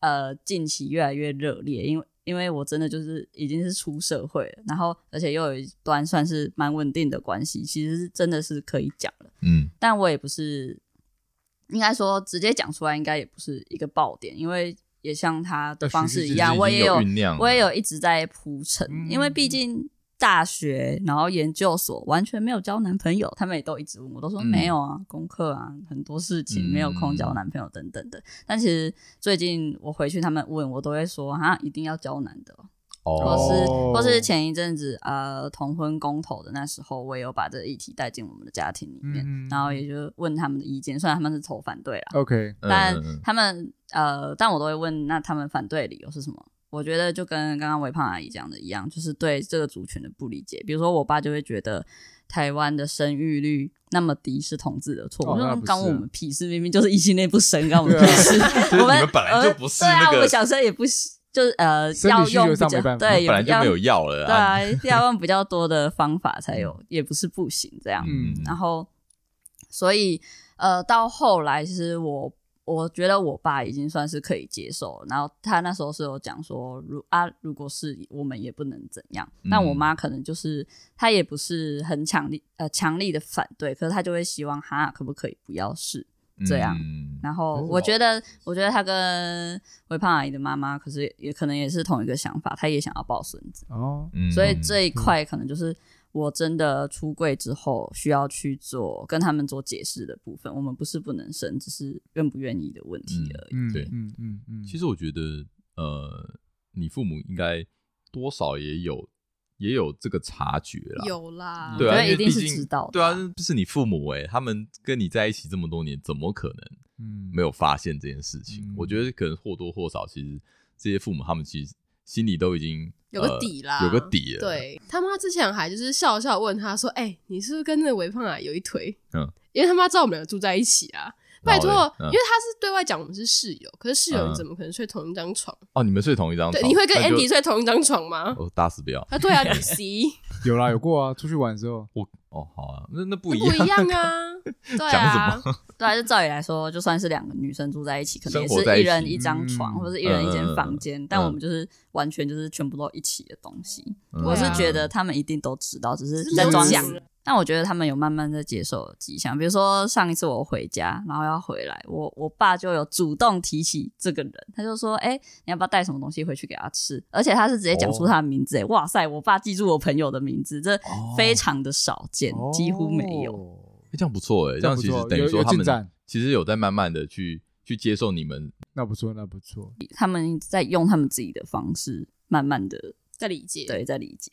呃近期越来越热烈，因为因为我真的就是已经是出社会了，然后而且又有一段算是蛮稳定的关系，其实是真的是可以讲了。嗯。但我也不是。应该说，直接讲出来应该也不是一个爆点，因为也像他的方式一样，我也有，我也有一直在铺陈。嗯、因为毕竟大学，然后研究所完全没有交男朋友，他们也都一直问我，都说没有啊，嗯、功课啊，很多事情没有空交男朋友等等的。嗯、但其实最近我回去，他们问我都会说啊，一定要交男的。哦或是或是前一阵子呃同婚公投的那时候，我也有把这个议题带进我们的家庭里面，嗯、然后也就问他们的意见，虽然他们是投反对啦，OK，但他们呃，但我都会问，那他们反对的理由是什么？我觉得就跟刚刚微胖阿姨讲的一样，就是对这个族群的不理解。比如说我爸就会觉得台湾的生育率那么低是同志的错，我说关我们屁事，明明就是异性恋不生，关我们屁事，我们本来就不是、那个、对啊，我们想生也不行。就是呃，要用比较对，本来就没有药了，对啊，要用比较多的方法才有，也不是不行这样。嗯，然后所以呃，到后来其实我我觉得我爸已经算是可以接受，然后他那时候是有讲说，如啊，如果是我们也不能怎样。但我妈可能就是她也不是很强力呃强力的反对，可是她就会希望哈，可不可以不要试。这样，嗯、然后我觉得，我觉得她跟微胖阿姨的妈妈，可是也可能也是同一个想法，她也想要抱孙子哦，所以这一块可能就是我真的出柜之后需要去做跟他们做解释的部分。我们不是不能生，只是愿不愿意的问题而已。嗯、对，嗯嗯嗯。其实我觉得，呃，你父母应该多少也有。也有这个察觉啦，有啦，对啊，一定是知道，对啊，就是你父母哎，他们跟你在一起这么多年，怎么可能嗯没有发现这件事情？嗯、我觉得可能或多或少，其实这些父母他们其实心里都已经有个底啦，呃、有个底了。对，他妈之前还就是笑笑问他说：“哎、欸，你是不是跟那个微胖啊有一腿？”嗯，因为他妈知道我们两个住在一起啊。拜托，因为他是对外讲我们是室友，可是室友你怎么可能睡同一张床？哦，你们睡同一张床？对，你会跟 Andy 睡同一张床吗？哦，打死不要！啊，对啊，你 C 有啦，有过啊，出去玩的时候，我哦，好啊，那那不一样，不一样啊，对啊，对啊，就照理来说，就算是两个女生住在一起，可能也是一人一张床，或者是一人一间房间，但我们就是完全就是全部都一起的东西。我是觉得他们一定都知道，只是在装讲。但我觉得他们有慢慢在接受迹象，比如说上一次我回家，然后要回来，我我爸就有主动提起这个人，他就说：“哎、欸，你要不要带什么东西回去给他吃？”而且他是直接讲出他的名字，哎、哦，哇塞，我爸记住我朋友的名字，这非常的少见，哦、几乎没有。欸、这样不错哎，这样其实等于说他们其实有在慢慢的去去接受你们，那不错，那不错。他们在用他们自己的方式，慢慢的在理解，对，在理解，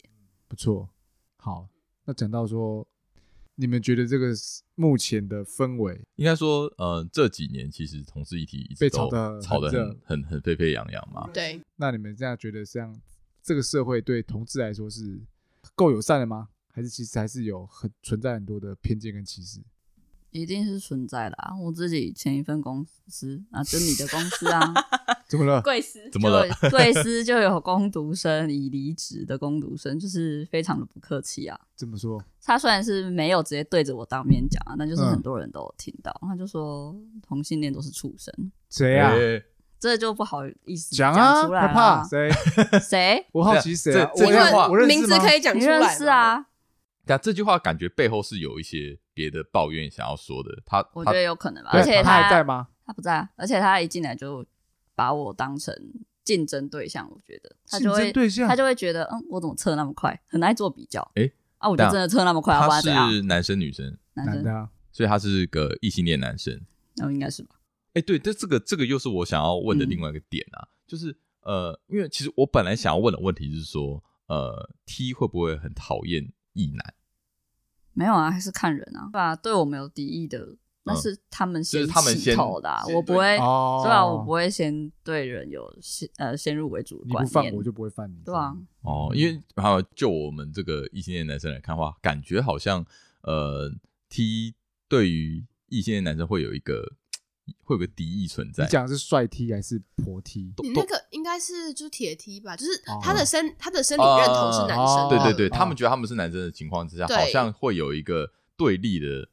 不错，好。那讲到说，你们觉得这个目前的氛围，应该说，呃，这几年其实同志议题一直都被炒的炒得很很很沸沸扬扬嘛。对。那你们这样觉得，这样这个社会对同志来说是够友善的吗？还是其实还是有很存在很多的偏见跟歧视？一定是存在的啊！我自己前一份公司啊，就你的公司啊，怎么了？贵司怎么了？贵 司就有工读生已离职的工读生，就是非常的不客气啊。怎么说？他虽然是没有直接对着我当面讲啊，但就是很多人都有听到，嗯、他就说同性恋都是畜生。谁呀、啊？这就不好意思讲啊，出来谁？谁？我好奇谁、啊？这这句话我认识名字可以讲出来是啊。但这句话感觉背后是有一些别的抱怨想要说的。他我觉得有可能吧，而且他还在吗？他不在啊，而且他一进来就把我当成竞争对象，我觉得他就会竞争对象他就会觉得，嗯，我怎么测那么快，很爱做比较。诶啊，我就真的测那么快，他？是男生女生，男生，啊，所以他是个异性恋男生。那、哦、应该是吧？哎，对，这这个这个又是我想要问的另外一个点啊，嗯、就是呃，因为其实我本来想要问的问题是说，呃，T 会不会很讨厌异男？没有啊，还是看人啊。对啊，对我们有敌意的，那是他们先起头的、啊，嗯、我不会，哦、对啊，我不会先对人有先呃先入为主的观念。你不犯我就不会犯你，对啊。哦，因为还有就我们这个异性恋男生来看的话，感觉好像呃 T 对于异性恋男生会有一个会有个敌意存在。你讲的是帅 T 还是婆 T？你那个应该是就是铁 T 吧，就是他的生、哦、他的生理认同是男生的。对对对，他们觉得他们是男生的情况之下，好像会有一个对立的。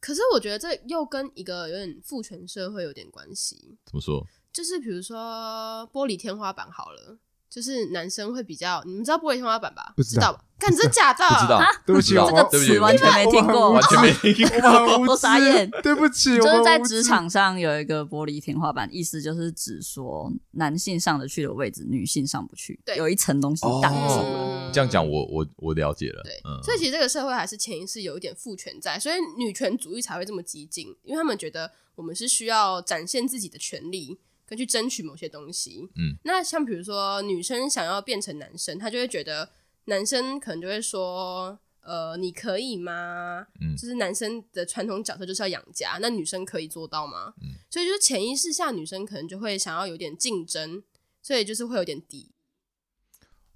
可是我觉得这又跟一个有点父权社会有点关系。怎么说？就是比如说玻璃天花板好了。就是男生会比较，你们知道玻璃天花板吧？不知道吧？干，这假的？不知道。对不起，这个词完全没听过，完全没听过。我傻眼。对不起，就是在职场上有一个玻璃天花板，意思就是指说男性上得去的位置，女性上不去，有一层东西挡住了。这样讲，我我我了解了。对，所以其实这个社会还是潜意识有一点父权在，所以女权主义才会这么激进，因为他们觉得我们是需要展现自己的权利。跟去争取某些东西，嗯，那像比如说女生想要变成男生，她就会觉得男生可能就会说，呃，你可以吗？嗯，就是男生的传统角色就是要养家，那女生可以做到吗？嗯，所以就是潜意识下，女生可能就会想要有点竞争，所以就是会有点敌。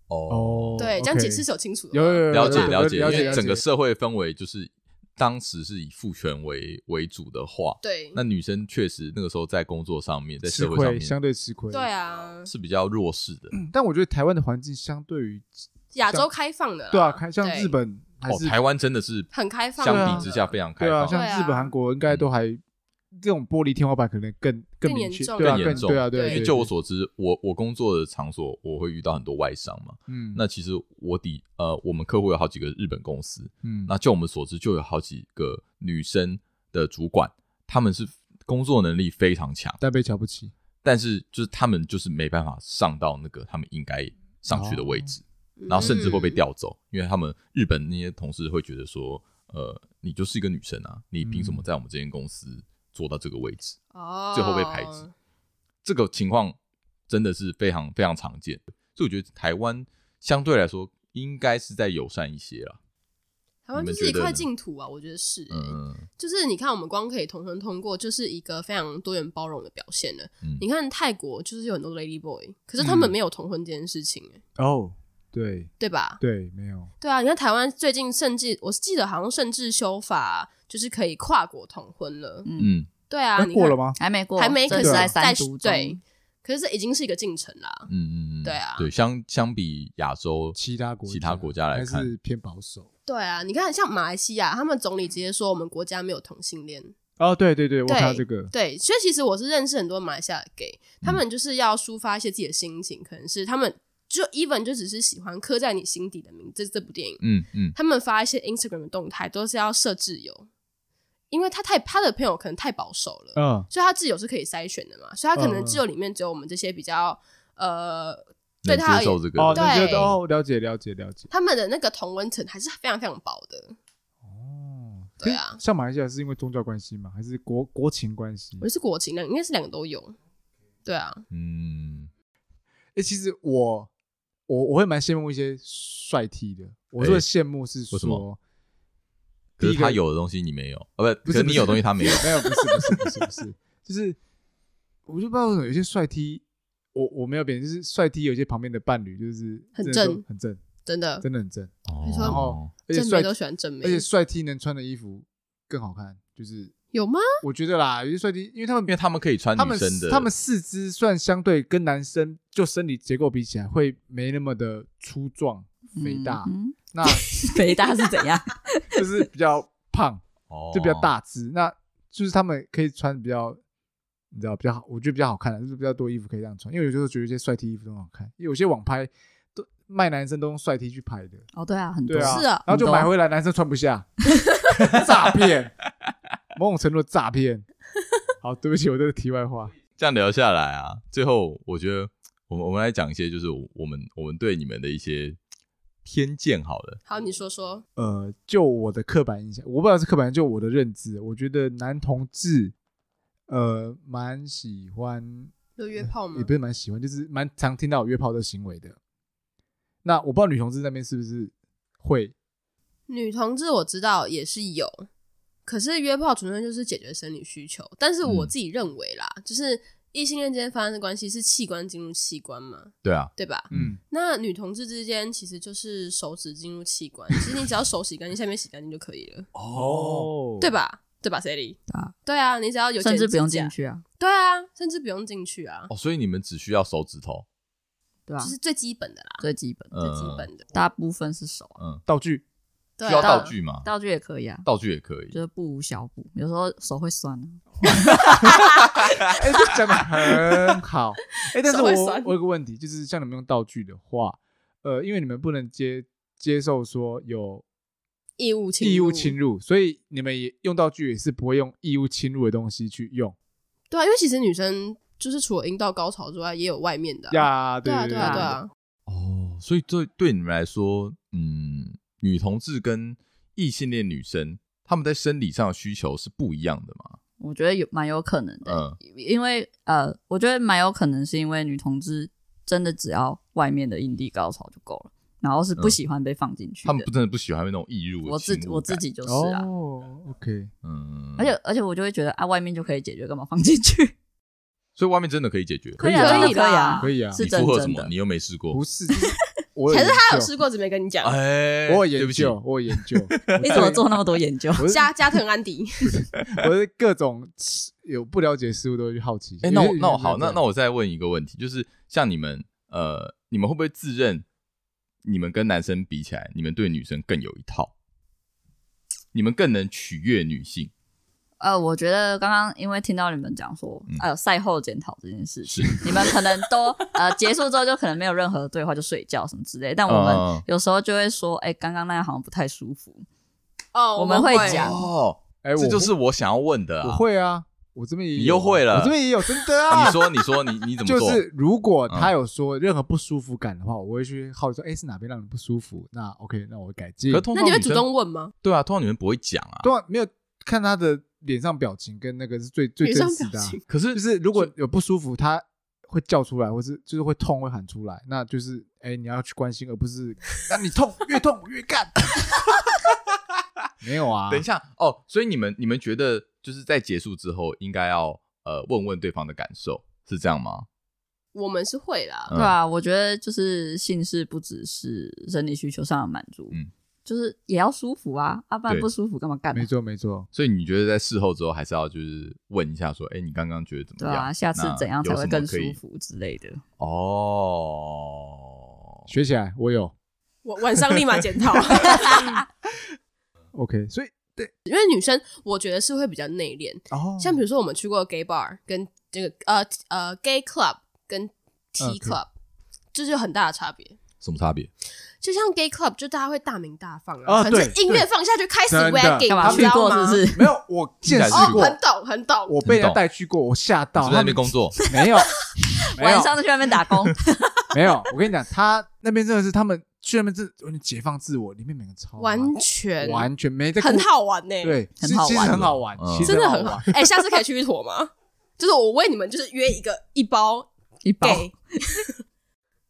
哦，对，这样解释是有清楚的，有有有了解了解，了解，因为整个社会氛围就是。当时是以父权为为主的话，对，那女生确实那个时候在工作上面，在社会上面相对吃亏，对啊，是比较弱势的。但我觉得台湾的环境相对于亚洲开放的，对啊，开像日本还是台湾真的是很开放，相比之下非常开放。对啊，像日本、韩国应该都还。这种玻璃天花板可能更更明确，更严重，对啊，对。因为就我所知，我我工作的场所，我会遇到很多外商嘛。嗯，那其实我底呃，我们客户有好几个日本公司。嗯，那就我们所知，就有好几个女生的主管，他们是工作能力非常强，但被瞧不起。但是就是他们就是没办法上到那个他们应该上去的位置，然后甚至会被调走，因为他们日本那些同事会觉得说，呃，你就是一个女生啊，你凭什么在我们这间公司？做到这个位置，最后被排挤，oh. 这个情况真的是非常非常常见。所以我觉得台湾相对来说应该是在友善一些了。台湾就是一块净土啊，我觉得是、欸。嗯，就是你看，我们光可以同婚通过，就是一个非常多元包容的表现了。嗯，你看泰国就是有很多 lady boy，可是他们没有同婚这件事情、欸。哦，oh, 对，对吧？对，没有。对啊，你看台湾最近甚至我记得好像甚至修法。就是可以跨国同婚了，嗯，对啊，过了吗？还没过，还没，可是在三读，对，可是这已经是一个进程啦，嗯嗯嗯，对啊，对，相相比亚洲其他国其他国家来看，还是偏保守。对啊，你看像马来西亚，他们总理直接说我们国家没有同性恋。哦，对对对，我看到这个，对，所以其实我是认识很多马来西亚的 gay，他们就是要抒发一些自己的心情，可能是他们就 even 就只是喜欢刻在你心底的名字，这部电影，嗯嗯，他们发一些 Instagram 的动态都是要设置有。因为他太他的朋友可能太保守了，嗯，所以他挚友是可以筛选的嘛，所以他可能挚友里面只有我们这些比较呃，对他而言，哦，对哦，了解了解了解，他们的那个同温层还是非常非常薄的，哦，对啊，像马来西亚是因为宗教关系吗？还是国国情关系？我是国情的，应该是两个都有，对啊，嗯，哎，其实我我我会蛮羡慕一些帅 T 的，我说的羡慕是说。可是他有的东西你没有，哦不，不是你有东西他没有，没有，不是不是不是不是，就是我就不知道为什么有些帅 T，我我没有别人，就是帅 T 有些旁边的伴侣就是很正。很正，真的。真的很正，哦，然后而且帅都喜欢正美，而且帅 T 能穿的衣服更好看，就是有吗？我觉得啦，有些帅 T，因为他们因为他们可以穿女生的，他们四肢算相对跟男生就生理结构比起来会没那么的粗壮肥大。那 肥大是怎样？就是比较胖，就比较大只。那就是他们可以穿比较，你知道比较好，我觉得比较好看的，就是比较多衣服可以这样穿。因为有时候觉得一些帅 T 衣服都很好看，因为有些网拍都卖男生都用帅 T 去拍的，哦，对啊，很多啊，是啊然后就买回来男生穿不下，诈骗，某种程度的诈骗。好，对不起，我这个题外话。这样聊下来啊，最后我觉得我们我们来讲一些，就是我们我们对你们的一些偏见。好了，好，你说说。呃，就我的刻板印象，我不知道是刻板印象，就我的认知，我觉得男同志，呃，蛮喜欢，有约炮吗？也不是蛮喜欢，就是蛮常听到有约炮的行为的。那我不知道女同志那边是不是会？女同志我知道也是有。可是约炮纯粹就是解决生理需求，但是我自己认为啦，嗯、就是异性恋之间发生的关系是器官进入器官嘛，对啊，对吧？嗯，那女同志之间其实就是手指进入器官，其实你只要手洗干净，下面洗干净就可以了，哦，对吧？对吧？Sally？啊，对啊，你只要有甚至不用进去啊，对啊，甚至不用进去啊，哦，所以你们只需要手指头，对啊，就是最基本的啦，最基本、最基本的，大部分是手，嗯，道具。需要道具吗？道具也可以啊，道具也可以，就是不无小补。有时候手会酸。哎，这讲的很好。哎，但是我我有个问题，就是像你们用道具的话，呃，因为你们不能接接受说有异物侵异物侵入，所以你们也用道具也是不会用异物侵入的东西去用。对啊，因为其实女生就是除了阴道高潮之外，也有外面的呀。对啊，对啊，对啊。哦，所以这对你们来说，嗯。女同志跟异性恋女生，他们在生理上的需求是不一样的吗？我觉得有蛮有可能的，嗯，因为呃，我觉得蛮有可能是因为女同志真的只要外面的阴蒂高潮就够了，然后是不喜欢被放进去、嗯。他们不真的不喜欢那种异入。我自己我自己就是啊，哦，OK，嗯，而且而且我就会觉得啊，外面就可以解决，干嘛放进去？所以外面真的可以解决？可以啊，可以啊，可以啊。是真的？什么？你又没试过？不是。还是他有试过，只没跟你讲。哎，我有研究，我有研究。你怎么做那么多研究？加加藤安迪，我是各种有不了解事物都会去好奇。哎，那我那我好，那那我再问一个问题，就是像你们呃，你们会不会自认你们跟男生比起来，你们对女生更有一套？你们更能取悦女性？呃，我觉得刚刚因为听到你们讲说，呃，赛后检讨这件事情，你们可能都呃结束之后就可能没有任何对话，就睡觉什么之类。但我们有时候就会说，哎，刚刚那样好像不太舒服。哦，我们会讲哦，哎，这就是我想要问的。我会啊，我这边也有，你又会了，我这边也有，真的啊。你说，你说，你你怎么做？就是如果他有说任何不舒服感的话，我会去好奇说，哎，是哪边让你不舒服？那 OK，那我会改进。那你会主动问吗？对啊，通常你们不会讲啊，对啊，没有看他的。脸上表情跟那个是最最真实的，啊，可是就是如果有不舒服，他会叫出来，或是就是会痛会喊出来，那就是哎、欸、你要去关心，而不是 那你痛越痛越干。没有啊，等一下哦，所以你们你们觉得就是在结束之后应该要呃问问对方的感受，是这样吗？我们是会啦，嗯、对啊，我觉得就是性事不只是生理需求上的满足，嗯。就是也要舒服啊，啊不然不舒服干嘛干？没错没错，所以你觉得在事后之后还是要就是问一下说，哎，你刚刚觉得怎么样？对啊，下次怎样才会更舒服之类的？哦，学起来，我有，我晚上立马检讨。OK，所以对，因为女生我觉得是会比较内敛，哦，像比如说我们去过 gay bar 跟这个呃呃 gay club 跟 T club，这就有很大的差别。什么差别？就像 gay club，就大家会大鸣大放啊，反正音乐放下去开始 wagging，干嘛去过是不是？没有，我见识过，很懂很懂。我被人带去过，我吓到。是在那边工作？没有，晚上就去那边打工。没有，我跟你讲，他那边真的是他们去那边是有点解放自我，里面每个超完全完全没在，很好玩呢。对，很好玩，其实很好玩，真的很好。哎，下次可以去一坨吗？就是我为你们就是约一个一包一包。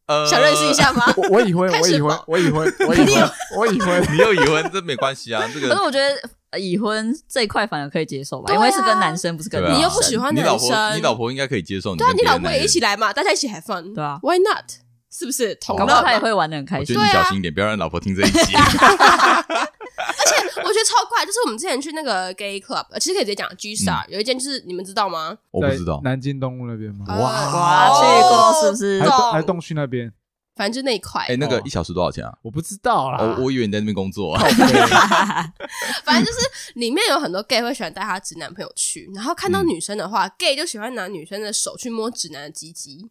呃，想认识一下吗？我我已婚，我已婚，我已婚，我已婚，我已婚，你又已婚，这没关系啊。这个，可是我觉得已婚这一块反而可以接受吧，因为是跟男生，不是跟你又不喜欢男生，你老婆应该可以接受。对啊，你老婆也一起来嘛，大家一起 have fun，对啊，Why not？是不是？搞不好他也会玩的很开心。我觉得你小心一点，不要让老婆听这一集。而且我觉得超怪，就是我们之前去那个 gay club，其实可以直接讲 G Star，有一间就是你们知道吗？我不知道，南京东路那边吗？哇哇，去过是不是？还还东区那边。反正就那一块，哎，那个一小时多少钱啊？我不知道啦，我我以为你在那边工作。啊 反正就是里面有很多 gay 会喜欢带他直男朋友去，然后看到女生的话，gay 就喜欢拿女生的手去摸直男的鸡鸡。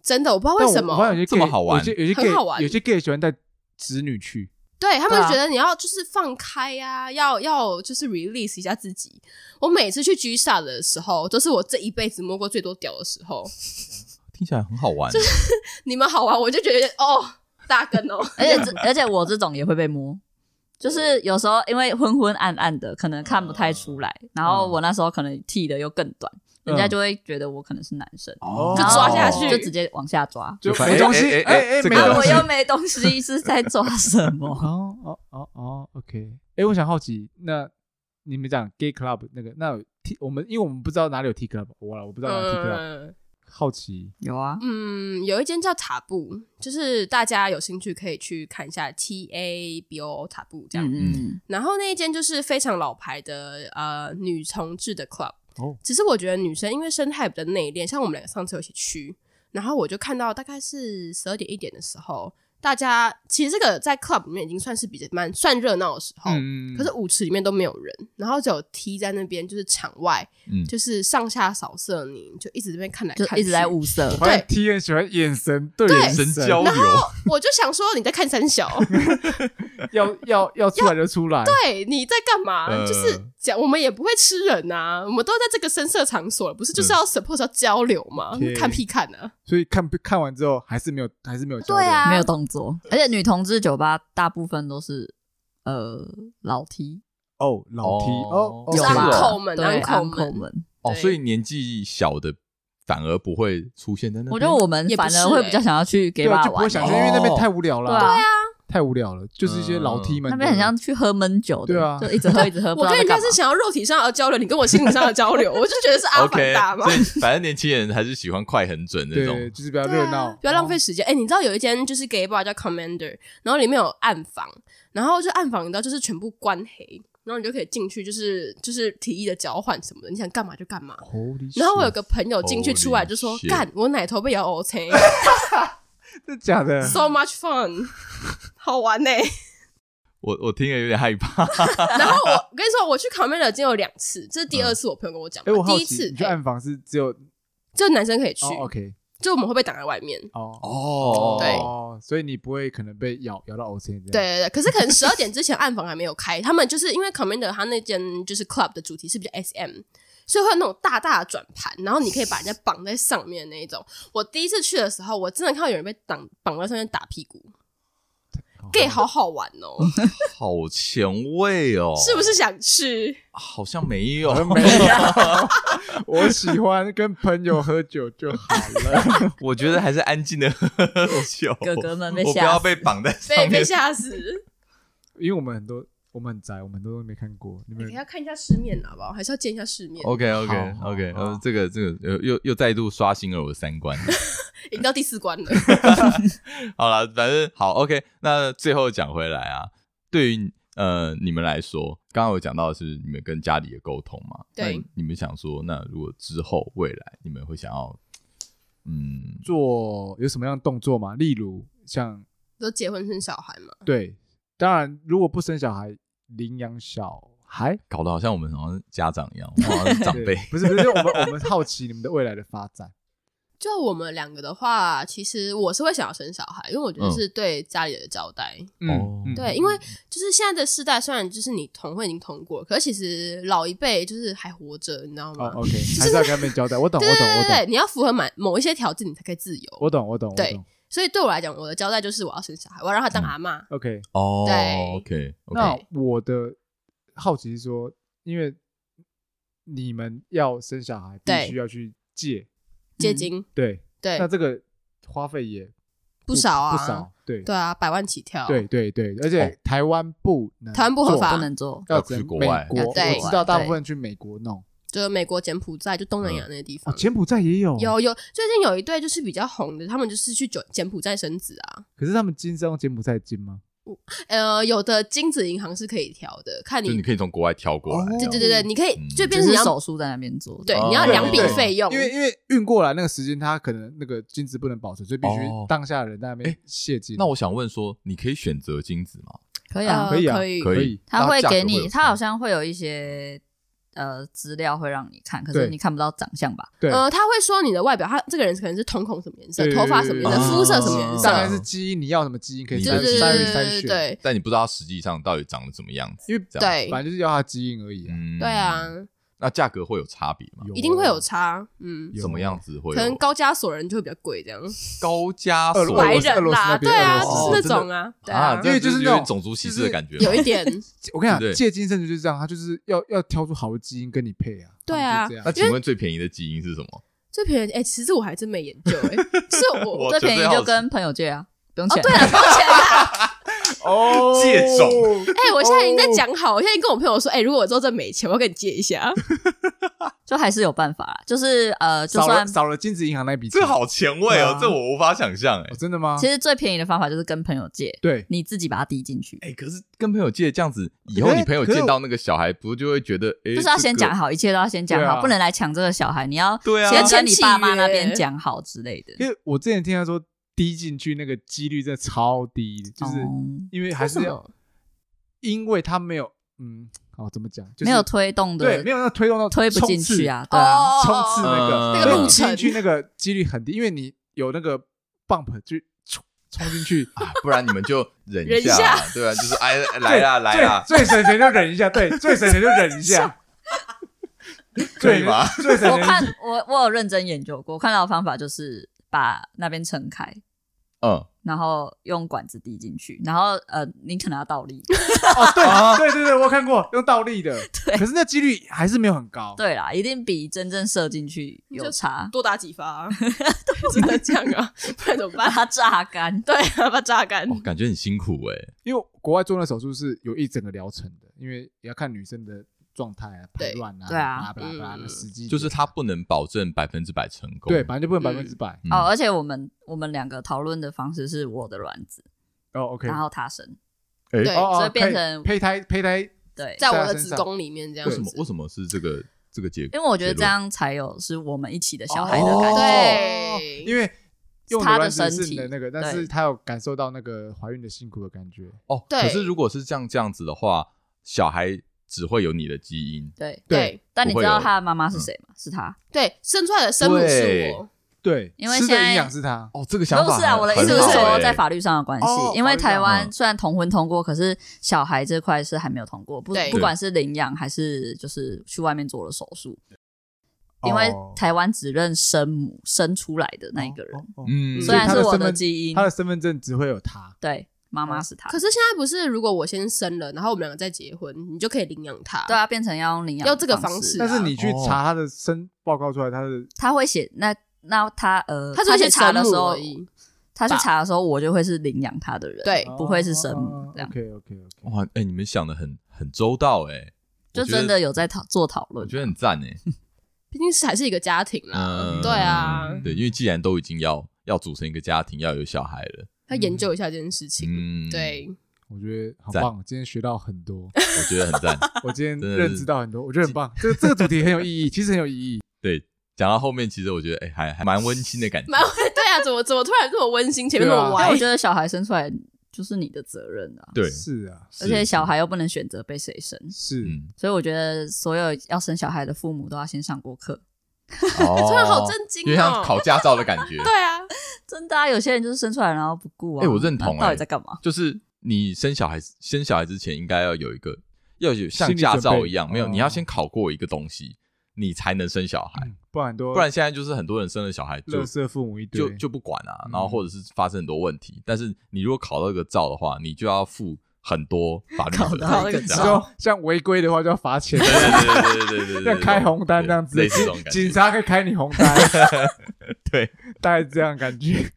真的我不知道为什么但我有些 gay, 这么好玩有些有些 gay 好玩有些 gay 喜欢带直女去，对他们觉得你要就是放开呀、啊，要要就是 release 一下自己。我每次去 G Star 的时候，都是我这一辈子摸过最多屌的时候。听起来很好玩。你们好玩，我就觉得哦，大根哦，而且这 而且我这种也会被摸，就是有时候因为昏昏暗暗的，可能看不太出来。然后我那时候可能剃的又更短，人家就会觉得我可能是男生，哦。就抓下去就直接往下抓。就就没东西，哎哎哎哎，哎这个没东西。我又没东西，是在抓什么？哦哦哦哦，OK。哎，我想好奇，那你们讲 gay club 那个，那有 T 我们因为我们不知道哪里有 T club，我我不知道哪里有 T club，嗯好奇。有啊，嗯，有一间叫塔布，就是大家有兴趣可以去看一下 T A B O 塔布这样。嗯嗯，然后那一间就是非常老牌的呃女同志的 club，哦，只是我觉得女生因为生态比较内敛，像我们两个上次有一起去，然后我就看到大概是十二点一点的时候，大家其实这个在 club 里面已经算是比较蛮算热闹的时候，嗯可是舞池里面都没有人，然后只有 T 在那边，就是场外，嗯就是上下扫射你，就一直这边看来看去，就一直在物色我。发现 T 很喜欢眼神对眼神交流，然后我就想说你在看三小，要要要出来就出来，对，你在干嘛？呃就是讲我们也不会吃人呐、啊，我们都在这个深色场所，不是就是要 support 要交流吗？嗯看屁看啊！所以看看完之后还是没有还是没有交流对啊。没有动作，而且女同志酒吧大部分都是呃老 T 哦，老 T 哦哦，就是有啊。Uncle 们对们。Uncle 们。哦，所以年纪小的反而不会出现在那边。我觉得我们反而会欸比较想要去给对啊，吧玩不会想去，因为那边太无聊了，对啊，太无聊了，就是一些老 T 们的，那边很像去喝闷酒的，对啊就一直喝一直喝，我跟人家是。想要肉体上的交流，你跟我心理上的交流，我就觉得是阿凡 OK，达嘛所。以反正年轻人还是喜欢快很准那对，种。就是比较热闹，不要浪费时间。哎、你知道有一间就是 gay bar 叫 Commander，然后里面有暗房，然后就暗房，你知道就是全部关黑，然后你就可以进去，就是就是提议的交换什么的，你想干嘛就干嘛。然后我有个朋友进去出来就说 Holy：“ shit 干，我奶头被咬 O C，so 真的假的？much fun，好玩呢、我我听了有点害怕。然后我我跟你说，我去 Commander 已经有两次，这是第二次我朋友跟我讲哎，我第一次去暗房是只有只有男生可以去，哦，OK，就我们会被挡在外面。哦。哦。对。哦，所以你不会可能被咬咬到 O C 这样，对对对，可是可能 十二点之前暗房还没有开，他们就是因为 Commander 他那间就是 club 的主题是比较 SM，所以会有那种大大的转盘，然后你可以把人家绑在上面的那一种。我第一次去的时候，我真的看到有人被绑绑在上面打屁股。哦，gay 好好玩哦，好前卫哦，是不是想去？好像没有，我没有，我喜欢跟朋友喝酒就好了。我觉得还是安静的喝酒。哥哥们被我不要被绑在上面。被被吓死！因为我们很多我们很宅，我们很多都没看过。你们你要看一下世面好不好？还是要见一下世面？OK OK OK，好呃，这个这个又又又再度刷新了我的三观。已经到第四关了。好了，反正好 OK。那最后讲回来啊，对于呃你们来说，刚刚有讲到的是你们跟家里的沟通嘛？对你们想说，那如果之后未来你们会想要，嗯，做有什么样的动作吗？例如像都结婚生小孩嘛？对，当然如果不生小孩，领养小孩，搞得好像我们好像是家长一样，我们好像是长辈。不是不是，就我们我们好奇你们的未来的发展。就我们两个的话，其实我是会想要生小孩，因为我觉得是对家里的交代。哦嗯，对，因为就是现在的世代，虽然就是你同婚已经通过，可是其实老一辈就是还活着，你知道吗？哦，OK，还是要跟他们交代。我懂，我对懂，我对对对，懂，你要符合满某一些条件，你才可以自由。我懂，我懂，我对懂。所以对我来讲，我的交代就是我要生小孩，我要让他当阿妈。OK，哦对，OK 那我的好奇是说，因为你们要生小孩，必须要去借，借金，对，对。那，这个花费也不少啊，不少，对，对啊，百万起跳。对对对，而且台湾不能台湾不合法不能做，要要去美国外我知道大部分去美国弄，就是美国柬埔寨，就东南亚那个地哦，方。柬埔寨也有，有有，最近有一对就是比较红的，他们就是去柬柬埔寨生子啊。可是他们金是用柬埔寨金吗？呃，有的精子银行是可以调的，看你就你可以从国外挑过来。哦对对对对，你可以嗯就变成你要手术在那边做，对，哦你要两笔费用，因为因为运过来那个时间，他可能那个金子不能保存，所以必哦须当下的人在那边诶谢金。那我想问说，你可以选择精子吗？可以啊呃，可以啊可以可可以以，他会给你，他好像会有一些呃资料会让你看，可对。是你看不到长相吧？对，呃，他会说你的外表，他这个人可能是瞳孔什么颜色，对头发什么颜色，肤色什么颜大概色，是基因，你要什么基因可以你筛对对的对对筛筛选，对对。但你不知道他实际上到底长得怎么样子，因为这样对。反正就是要他基因而已啊。嗯。对啊，那价格会有差别吗？一定会有差，嗯，有什么样子会有？可能高加索人就会比较贵，这样 高加索白斯俄罗斯人啦，那边对啊，俄罗斯就是那种啊，对啊，因为就是那种点种族歧视的感觉，有一点，我跟你讲，借精甚至就是这样，他就是要要挑出好的基因跟你配啊。对啊那请问最便宜的基因是什么？最便宜，哎，其实我还真没研究，哎，是我 我最便宜就跟朋友借啊，不用哦，钱。对了，抱歉啊，哦。借种。哎，我现在已经在讲好，我现在跟我朋友说，哎，如果我之后真没钱，我要跟你借一下，就还是有办法，就是呃，就少了算少了金子银行那笔钱，这好前卫哦，这我无法想象哎。哦。真的吗？其实最便宜的方法就是跟朋友借，对，你自己把它滴进去，哎，可是跟朋友借这样子，以后你朋友见到那个小孩，不就会觉得哎，就是要先讲好。好，一切都要先讲好，不能来抢这个小孩，你要对啊。先跟你爸妈那边讲好之类的。因为我之前听他说滴进去那个几率真的超低，就是哦。因为还是要，因为他没有，嗯，好怎么讲？就是没有推动的，对，没有那个推动到推不进去啊，对啊，哦冲刺那个嗯那个路进去那个几率很低，因为你有那个 bump 就冲冲进去，啊不然你们就忍忍一下。下，对啊，就是哎来啦来啦，最最省钱就忍一下，对，最省钱就忍一下，可以吗？最省钱我看我我有认真研究过，我看到的方法就是把那边撑开，嗯，然后用管子滴进去，然后呃，你可能要倒立。哦，对啊对对对，我有看过用倒立的，对可是那几率还是没有很高，对啦，一定比真正射进去有差，多打几发啊，只能这样啊，不然怎么办？把它榨干。对啊，把它榨干。哦，感觉很辛苦哎。因为国外做那手术是有一整个疗程的，因为也要看女生的状态啊、排对卵啊、对啊巴拉巴拉巴拉嗯的时机，就是他不能保证百分之百成功。对，反正就不能百分之百。嗯哦，而且我们我们两个讨论的方式是我的卵子，哦，OK，然后他生，哎对哦哦所以变成胚胎，胚胎对，在我的子宫里面这样。为什么？为什么是这个这个结果？因为我觉得这样才有是我们一起的小孩的感觉。对，因为用他的身体的那个，但是他有感受到那个怀孕的辛苦的感觉。哦，对可是如果是这样这样子的话，小孩只会有你的基因。对，对但你知道他的妈妈是谁吗？是他，对，生出来的生母是我。对，因为现在营养是他。哦，这个想法不是啊，我的意思是说，欸。在法律上的关哦系，因为台湾虽然同婚通过，可是小孩这块是还没有通过，不不管是领养还是就是去外面做了手术，因为哦台湾只认生母生出来的那一个人，哦哦哦。嗯，虽然是我的基因。他，的身份证只会有他。对，妈妈是他可，是现在不是，如果我先生了，然后我们两个再结婚，你就可以领养他。对啊，变成要用领养要这个方方式但是你去哦查他的生报告出来，他是他会写那那他呃，他去写查的时候。他去查的时候，我就会是领养他的人，对不会是生母这样，OK OK OK。哇，哎，你们想的很很周到哎，就真的有在讨做讨论。我觉得很赞哎。毕竟是还是一个家庭啦。嗯，对啊，对，因为既然都已经要要组成一个家庭，要有小孩了，他研究一下这件事情。嗯，，对，我觉得好棒，今天学到很多，我觉得很赞。我今天认知到很多，我觉得很棒。这个这个主题很有意义，其实很有意义。对，讲到后面，其实我觉得哎，还还蛮温馨的感觉。蛮对啊，怎么怎么突然这么温馨，前面那么对啊歪我？觉得小孩生出来就是你的责任啊，对，是啊，而且小孩又不能选择被谁生，是，嗯，所以我觉得所有要生小孩的父母都要先上过课。哦 突然好震惊因为像哦。考驾照的感觉。对啊，真的啊，有些人就是生出来然后不顾啊。哎我认同那到哎底在干嘛？就是你生小孩生小孩之前，应该要有一个要有像驾照一样，没有，哦你要先考过一个东西，你才能生小孩。嗯不然多不然现在就是很多人生了小孩就垃圾父母一堆，就就不管啊，嗯然后或者是发生很多问题。但是你如果考到一个照的话，你就要负很多法律责任。考到一个照这样说像违规的话就要罚钱，对对对对对对对，要开红单这样子，类似这种感觉。警察可以开你红单，对大概这样感觉。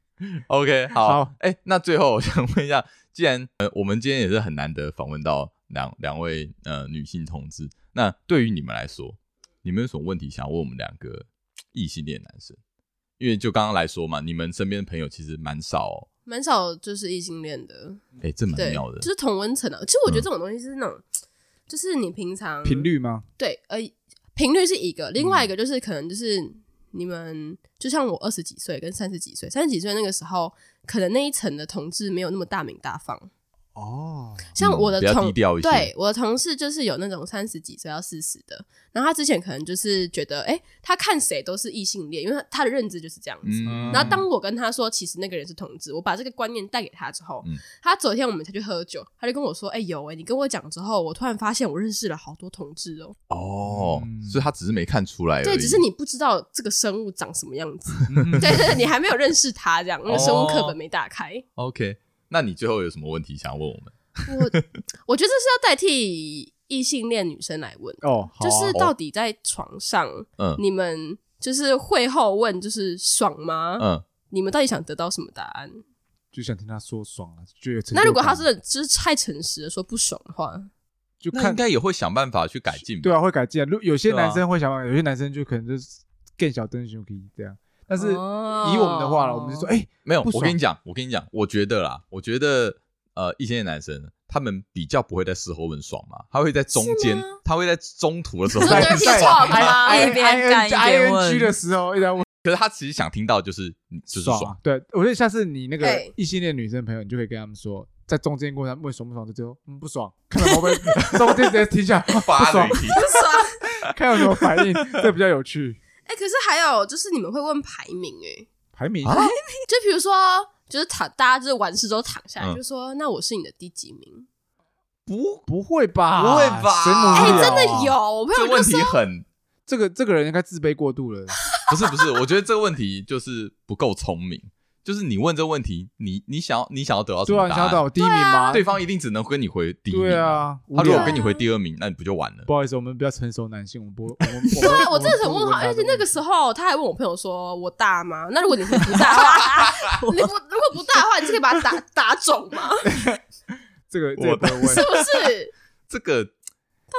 ，OK，好好，哎，那最后我想问一下，既然呃我们今天也是很难得访问到两两位呃女性同志，那对于你们来说，你们有什么问题想要问我们两个异性恋男生？因为就刚刚来说嘛，你们身边的朋友其实蛮少哦，蛮少就是异性恋的，哎，这蛮对妙的，，就是同温层啊。其实我觉得这种东西是那种，就是你平常频率吗？对，呃，频率是一个，另外一个就是可能就是你们，就像我二十几岁跟三十几岁，三十几岁那个时候，可能那一层的同志没有那么大名大放，哦，像我的嗯比较同、低调一些对我的同事就是有那种三十几岁到四十的，然后他之前可能就是觉得，哎、他看谁都是异性恋，因为他他的认知就是这样子。嗯，然后当我跟他说，其实那个人是同志，我把这个观念带给他之后，嗯他昨天我们才去喝酒，他就跟我说，哎、有哎、你跟我讲之后，我突然发现我认识了好多同志哦。哦嗯，所以他只是没看出来而已，对，只是你不知道这个生物长什么样子，嗯对对，对你还没有认识他，这样，那个生物课哦本没打开。OK。那你最后有什么问题想要问我们？我 我觉得这是要代替异性恋女生来问，哦，好啊就是到底在床上，嗯你们就是会后问，就是爽吗？嗯，你们到底想得到什么答案？就想听他说爽啊，就有那如果他感真的就是太诚实的说不爽的话，就看那应该也会想办法去改进。对啊，会改进啊。如有些男生会想法，有些男生就可能就是更小灯熊可以这样。但是以哦我们的话了，我们就说，哎，没有，我跟你讲，我跟你讲，我觉得啦，我觉得呃，异性恋男生他们比较不会在事后问爽嘛，他会在中间，他会在中途的时候你说再 dirty 问一边干一边问的时候一直在问可是他其实想听到就是就是爽。对，我觉得下次你那个哎异性恋女生朋友，你就可以跟他们说，在中间过程问爽不爽，就最后嗯不爽，看到会不会中间直接停下来，不爽发雷，霆，看有什么反应，这比较有趣。哎、可是还有就是你们会问排名、哎，排名啊 就比如说，就是躺，大家就是完事之后躺下来，嗯就说那我是你的第几名？不，不会吧？不会吧谁无哎、聊啊真的有，我朋这问友就说题很这个这个人应该自卑过度了。不是不是，我觉得这个问题就是不够聪明。就是你问这个问题，你你想要你想要得到什对啊，么答案？你想要到我第一名吗？对方一定只能跟你回第一名。对，啊，他如果无聊跟你回第二名，那你不就完了？不好意思，我们比较成熟男性，我们不，我们对啊，我真的很问号，而且那个时候他还问我朋友说：“我大吗？”那如果你不不大的话，你不如果不大的话，你是可以把它打打肿吗？这个这我个不会问，是不是？这个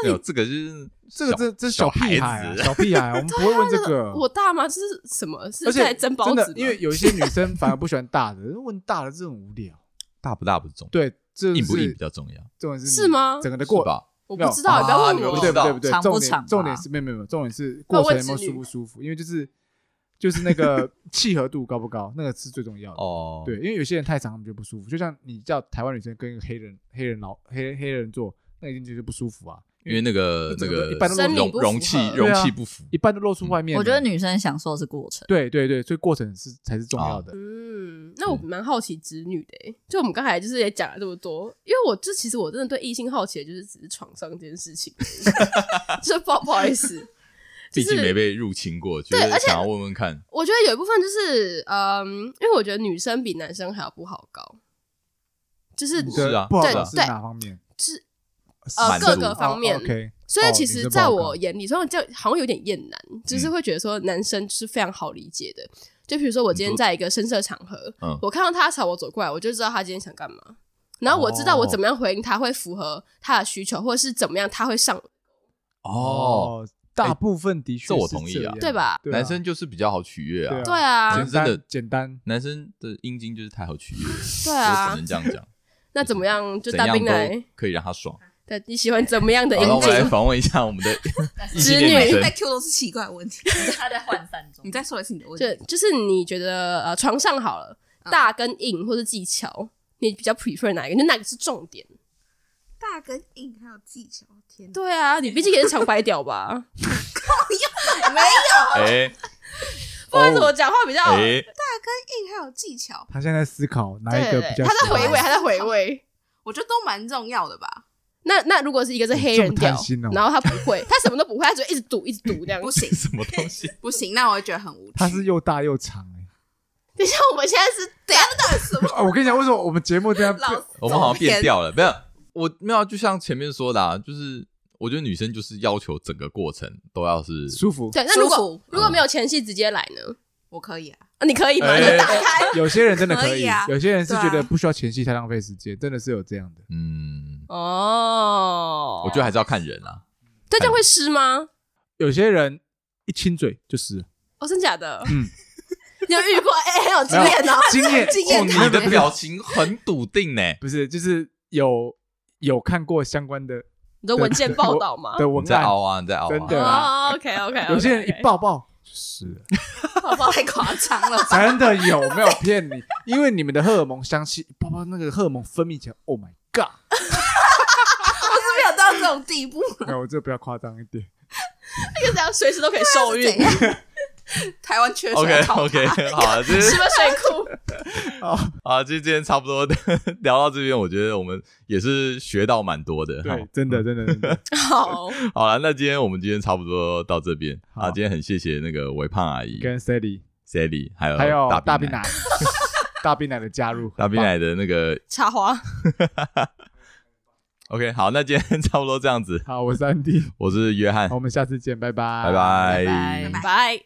没有，这个就是这个这这是小屁孩小屁孩，我们不会问这个。我大吗？这是什么？是而且在蒸包真的子？，因为有一些女生 反而不喜欢大的，问大的这种无聊。大不大不重要，对，这硬不硬是比较重要，重点是是吗整个的过是吧？我不知道，你不要啊问我。不知道不对不对不对，长不重点长重点是没有没有没有，重点是过程有没有舒不舒服，因为就是就是那个契合度高不高，那个是最重要的。哦，对，因为有些人太长，他们就不舒服。就像你叫台湾女生跟一个黑人黑人老黑黑人做，那一定就是不舒服啊，因为那个那个个一般都生理不容容器容器不符，一般都露出外面。我觉得女生享受的是过程。对对对，所以过程是才是重要的。嗯，那我蛮好奇直女的、欸，就我们刚才就是也讲了这么多，因为我这其实我真的对异性好奇的就是只是床上这件事情 就不好不好意思，毕竟没被入侵过，觉对而且想要问问看。我觉得有一部分就是，嗯，因为我觉得女生比男生还要不好高，就是你是啊不好对搞是哪方面？是呃各个方面所以其实在我眼里，虽然就好像有点厌男，就是会觉得说男生是非常好理解的。就比如说我今天在一个深色场合，嗯我看到他朝我走过来，我就知道他今天想干嘛。然后我知道我怎么样回应他会符合他的需求，或者是怎么样他会上，哦，，大部分的确这我是同意啊样对吧？男生就是比较好取悦啊，对啊简真的简单。男生的阴茎就是太好取悦，对啊只啊能。这样讲，那怎么样？就大怎样兵来都，可以让他爽。对，你喜欢怎么样的好，那我来访问一下我们的 异性直女在 Q 都是奇怪的问题。他在涣散中你再说一次你的问就题。就是你觉得呃床上好了，大跟硬或者技巧，你比较 prefer 哪一个？就哪个是重点？大跟硬还有技巧，天哪！对啊，你毕竟也是长白屌吧？没有 哎不然怎么讲话比较？哎，硬还有技巧，他现在在思考哪一对对对，个比较喜欢。他在回味，他在回味。我觉得都蛮重要的吧。那那如果是一个是黑人屌这么贪心哦，然后他不会，他什么都不会，他只会一直赌一直赌这样。不行什么东西？不行，那我会觉得很无趣。他是又大又长哎。等一下，我们现在是等到什么？啊 我跟你讲，为什么我们节目这样？我们好像变调了，没有，我没有，就像前面说的啊，就是我觉得女生就是要求整个过程都要是舒服。对。那如果如果没有前戏直接来呢？我可以啊，啊，你可以吗？哎你打开。有些人真的可以可以啊，有些人是觉得不需要前戏太浪费时间，真的是有这样的。嗯，哦，我觉得还是要看人啊。对，这样会湿吗？有些人一亲嘴就是哦，真假的？嗯，你有遇过？哎，很有经验哦。经验 经哦，验你的表情很笃定呢。不是就是有有看过相关的你的文件报道吗？对你文案，在熬啊，你在凹真的啊。啊哦，OK OK。有些人一抱抱就是了，抱抱太夸张了。真的有没有骗你？因为你们的荷尔蒙相吸，抱抱那个荷尔蒙分泌起来，Oh my 尬。我是没有到这种地步，那我就比较夸张一点。那个这样随时都可以受孕。台湾缺水 OK OK，好了，这是什么水库？好，啊，就今天差不多聊到这边，我觉得我们也是学到蛮多的。对，真的真的真的。好，好了，那今天我们今天差不多到这边好啊。今天很谢谢那个微胖阿姨跟 Sally、Sally 还有还有大冰冰奶、大冰奶的加入，大冰奶的那个插花。OK，好，那今天差不多这样子。好，我是安迪，我是约翰好，我们下次见，拜拜，拜拜拜拜拜。